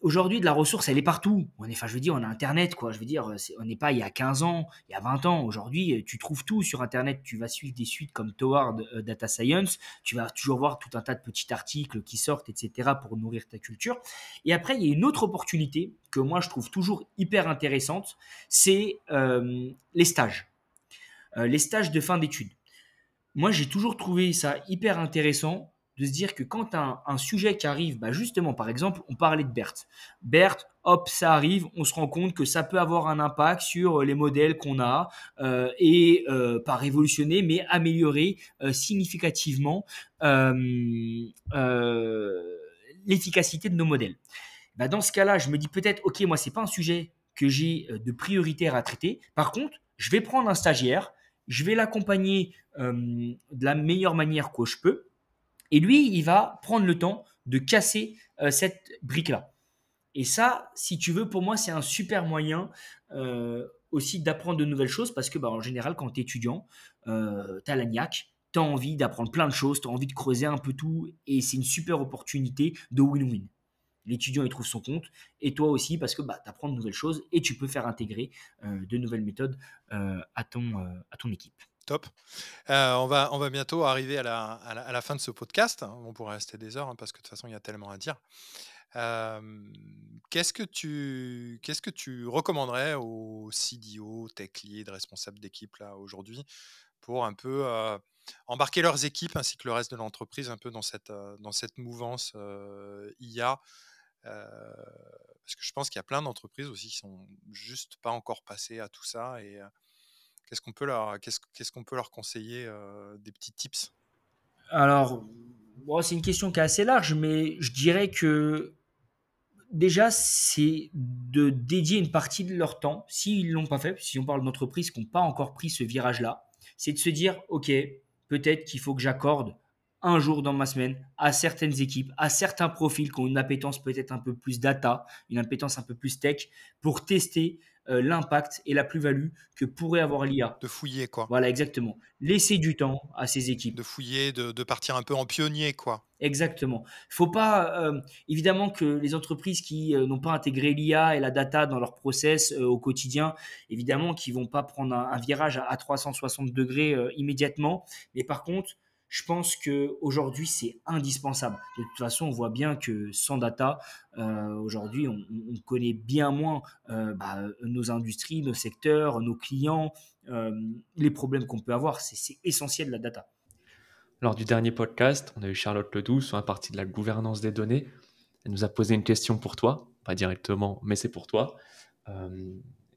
aujourd'hui de la ressource, elle est partout. On est, enfin, je veux dire, on a Internet, quoi. Je veux dire, on n'est pas il y a 15 ans, il y a 20 ans. Aujourd'hui, euh, tu trouves tout sur Internet. Tu vas suivre des suites comme Toward euh, Data Science. Tu vas toujours voir tout un tas de petits articles qui sortent, etc., pour nourrir ta culture. Et après, il y a une autre opportunité que moi, je trouve toujours hyper intéressante, c'est euh, les stages. Les stages de fin d'études moi, j'ai toujours trouvé ça hyper intéressant de se dire que quand un, sujet qui arrive, bah justement, par exemple, on parlait de BERT. BERT, hop, ça arrive, on se rend compte que ça peut avoir un impact sur les modèles qu'on a euh, et euh, pas révolutionner, mais améliorer euh, significativement euh, euh, l'efficacité de nos modèles. Bah, dans ce cas-là, je me dis peut-être, ok, moi, c'est pas un sujet que j'ai euh, de prioritaire à traiter. Par contre, je vais prendre un stagiaire, je vais l'accompagner euh, de la meilleure manière que je peux. Et lui, il va prendre le temps de casser euh, cette brique-là. Et ça, si tu veux, pour moi, c'est un super moyen euh, aussi d'apprendre de nouvelles choses parce que, bah, en général, quand tu es étudiant, euh, tu as la niaque, tu as envie d'apprendre plein de choses, tu as envie de creuser un peu tout et c'est une super opportunité de win-win. L'étudiant, il trouve son compte et toi aussi parce que bah, tu apprends de nouvelles choses et tu peux faire intégrer de nouvelles méthodes à, ton, à ton équipe. Top. Euh, on, va, on va bientôt arriver à la, à la, fin de ce podcast. On pourrait rester des heures hein, parce que de toute façon, il y a tellement à dire. Euh, qu'est-ce que tu que tu recommanderais aux CDO, tech lead, responsables d'équipe là aujourd'hui pour un peu euh, embarquer leurs équipes ainsi que le reste de l'entreprise un peu dans cette dans cette mouvance IA parce que je pense qu'il y a plein d'entreprises aussi qui sont juste pas encore passées à tout ça et qu'est-ce qu'on peut leur conseiller euh, des petits tips? Alors, c'est une question qui est assez large, mais je dirais que déjà, c'est de dédier une partie de leur temps, s'ils ne l'ont pas fait, si on parle d'entreprises qui n'ont pas encore pris ce virage-là, c'est de se dire, OK, peut-être qu'il faut que j'accorde un jour dans ma semaine à certaines équipes, à certains profils qui ont une appétence peut-être un peu plus data, une appétence un peu plus tech, pour tester euh, l'impact et la plus-value que pourrait avoir l'IA. de fouiller quoi Voilà, exactement. Laisser du temps à ces équipes. de fouiller de, de partir un peu en pionnier quoi Exactement. Il faut pas, euh, évidemment, que les entreprises qui euh, n'ont pas intégré l'IA et la data dans leur process euh, au quotidien, évidemment, qui vont pas prendre un, un virage à, à 360 degrés immédiatement. Mais par contre, je pense que aujourd'hui c'est indispensable. De toute façon, on voit bien que sans data, euh, aujourd'hui, on, on connaît bien moins euh, bah, nos industries, nos secteurs, nos clients, euh, les problèmes qu'on peut avoir. C'est c'est essentiel la data. Lors du dernier podcast, on a eu Charlotte Ledoux sur la partie de la gouvernance des données. Elle nous a posé une question pour toi, pas directement, mais c'est pour toi.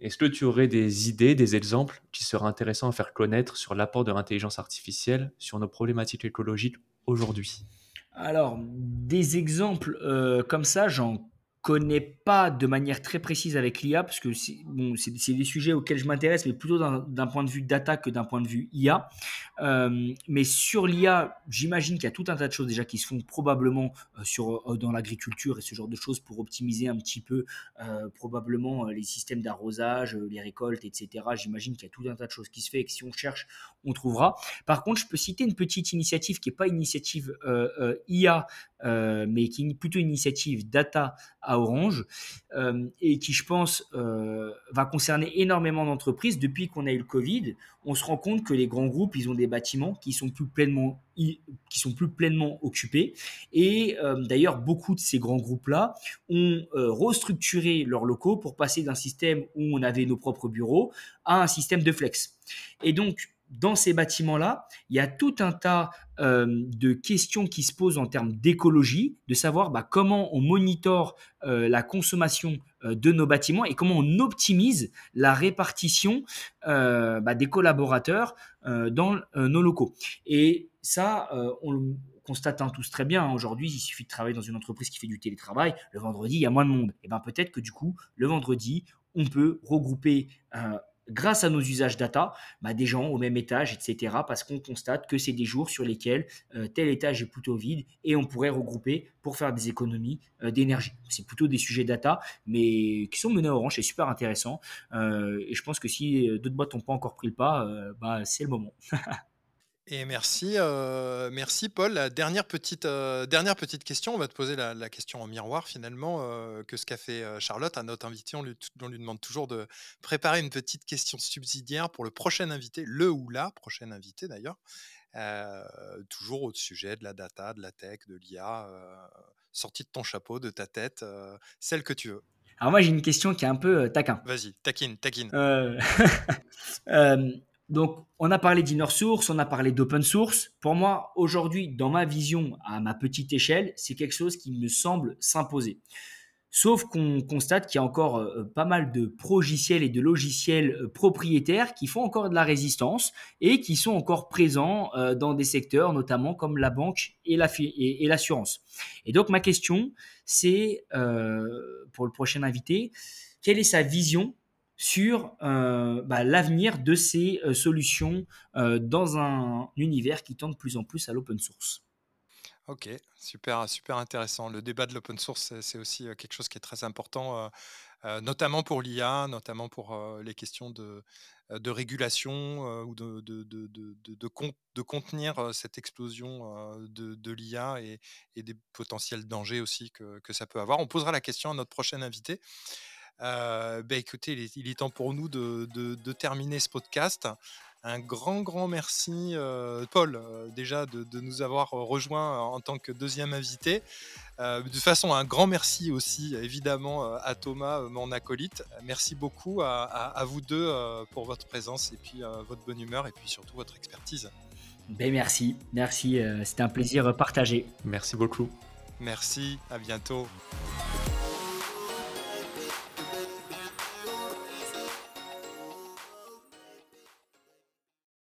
Euh, Est-ce que tu aurais des idées, des exemples qui seraient intéressants à faire connaître sur l'apport de l'intelligence artificielle sur nos problématiques écologiques aujourd'hui? Alors, des exemples comme ça, j'en connais pas de manière très précise avec l'IA, parce que c'est des sujets auxquels je m'intéresse, mais plutôt d'un point de vue data que d'un point de vue IA. Euh, mais sur l'IA, j'imagine qu'il y a tout un tas de choses déjà qui se font probablement euh, sur, euh, dans l'agriculture et ce genre de choses pour optimiser un petit peu probablement les systèmes d'arrosage, les récoltes, etc. J'imagine qu'il y a tout un tas de choses qui se fait et que si on cherche, on trouvera. Par contre, je peux citer une petite initiative qui n'est pas initiative IA, mais qui est plutôt une initiative data Orange euh, et qui, je pense, euh, va concerner énormément d'entreprises. Depuis qu'on a eu le Covid, on se rend compte que les grands groupes, ils ont des bâtiments qui sont plus pleinement, qui sont plus pleinement occupés. Et euh, d'ailleurs, beaucoup de ces grands groupes-là ont restructuré leurs locaux pour passer d'un système où on avait nos propres bureaux à un système de flex. Et donc, dans ces bâtiments-là, il y a tout un tas euh, de questions qui se posent en termes d'écologie, de savoir bah, comment on monitore euh, la consommation euh, de nos bâtiments et comment on optimise la répartition bah, des collaborateurs dans nos locaux. Et ça, on le constate hein, tous très bien. Hein. Aujourd'hui, il suffit de travailler dans une entreprise qui fait du télétravail. Le vendredi, il y a moins de monde. Et ben peut-être que du coup, le vendredi, on peut regrouper grâce à nos usages data, bah, des gens au même étage, etc. Parce qu'on constate que c'est des jours sur lesquels euh, tel étage est plutôt vide et on pourrait regrouper pour faire des économies euh, d'énergie. C'est plutôt des sujets data, mais qui sont menés à Orange, c'est super intéressant. Euh, et je pense que si d'autres boîtes n'ont pas encore pris le pas, bah, c'est le moment. (laughs) Et merci, euh, merci Paul. La dernière petite, euh, dernière petite question, on va te poser la, question en miroir finalement, euh, que ce qu'a fait Charlotte à notre invité. On lui, on lui demande toujours de préparer une petite question subsidiaire pour le prochain invité, le ou la prochaine invité d'ailleurs. toujours au sujet de la data, de la tech, de l'IA, sortie de ton chapeau, de ta tête, celle que tu veux. Alors moi j'ai une question qui est un peu taquin. Vas-y, taquine, taquine. (laughs) Donc, on a parlé d'inner source, on a parlé d'open source. Pour moi, aujourd'hui, dans ma vision, à ma petite échelle, c'est quelque chose qui me semble s'imposer. Sauf qu'on constate qu'il y a encore euh, pas mal de progiciels et de logiciels euh, propriétaires qui font encore de la résistance et qui sont encore présents euh, dans des secteurs, notamment comme la banque et l'assurance. Et, donc ma question, c'est pour le prochain invité, quelle est sa vision sur euh, bah, l'avenir de ces euh, solutions euh, dans un univers qui tend de plus en plus à l'open source. Ok, super, super intéressant. Le débat de l'open source, c'est aussi quelque chose qui est très important, notamment pour l'IA, notamment pour les questions de, régulation ou de, contenir cette explosion de, l'IA et, et, des potentiels dangers aussi que, que, ça peut avoir. On posera la question à notre prochain invité. Euh, bah, écoutez, il est, temps pour nous de, terminer ce podcast. Un grand, grand merci, euh, Paul, euh, déjà de, nous avoir rejoints en tant que deuxième invité. de toute façon, un grand merci aussi, évidemment, à Thomas, mon acolyte. Merci beaucoup à, vous deux pour votre présence et puis votre bonne humeur et puis surtout votre expertise. Ben merci, merci, c'était un plaisir partagé. Merci beaucoup. Merci, à bientôt.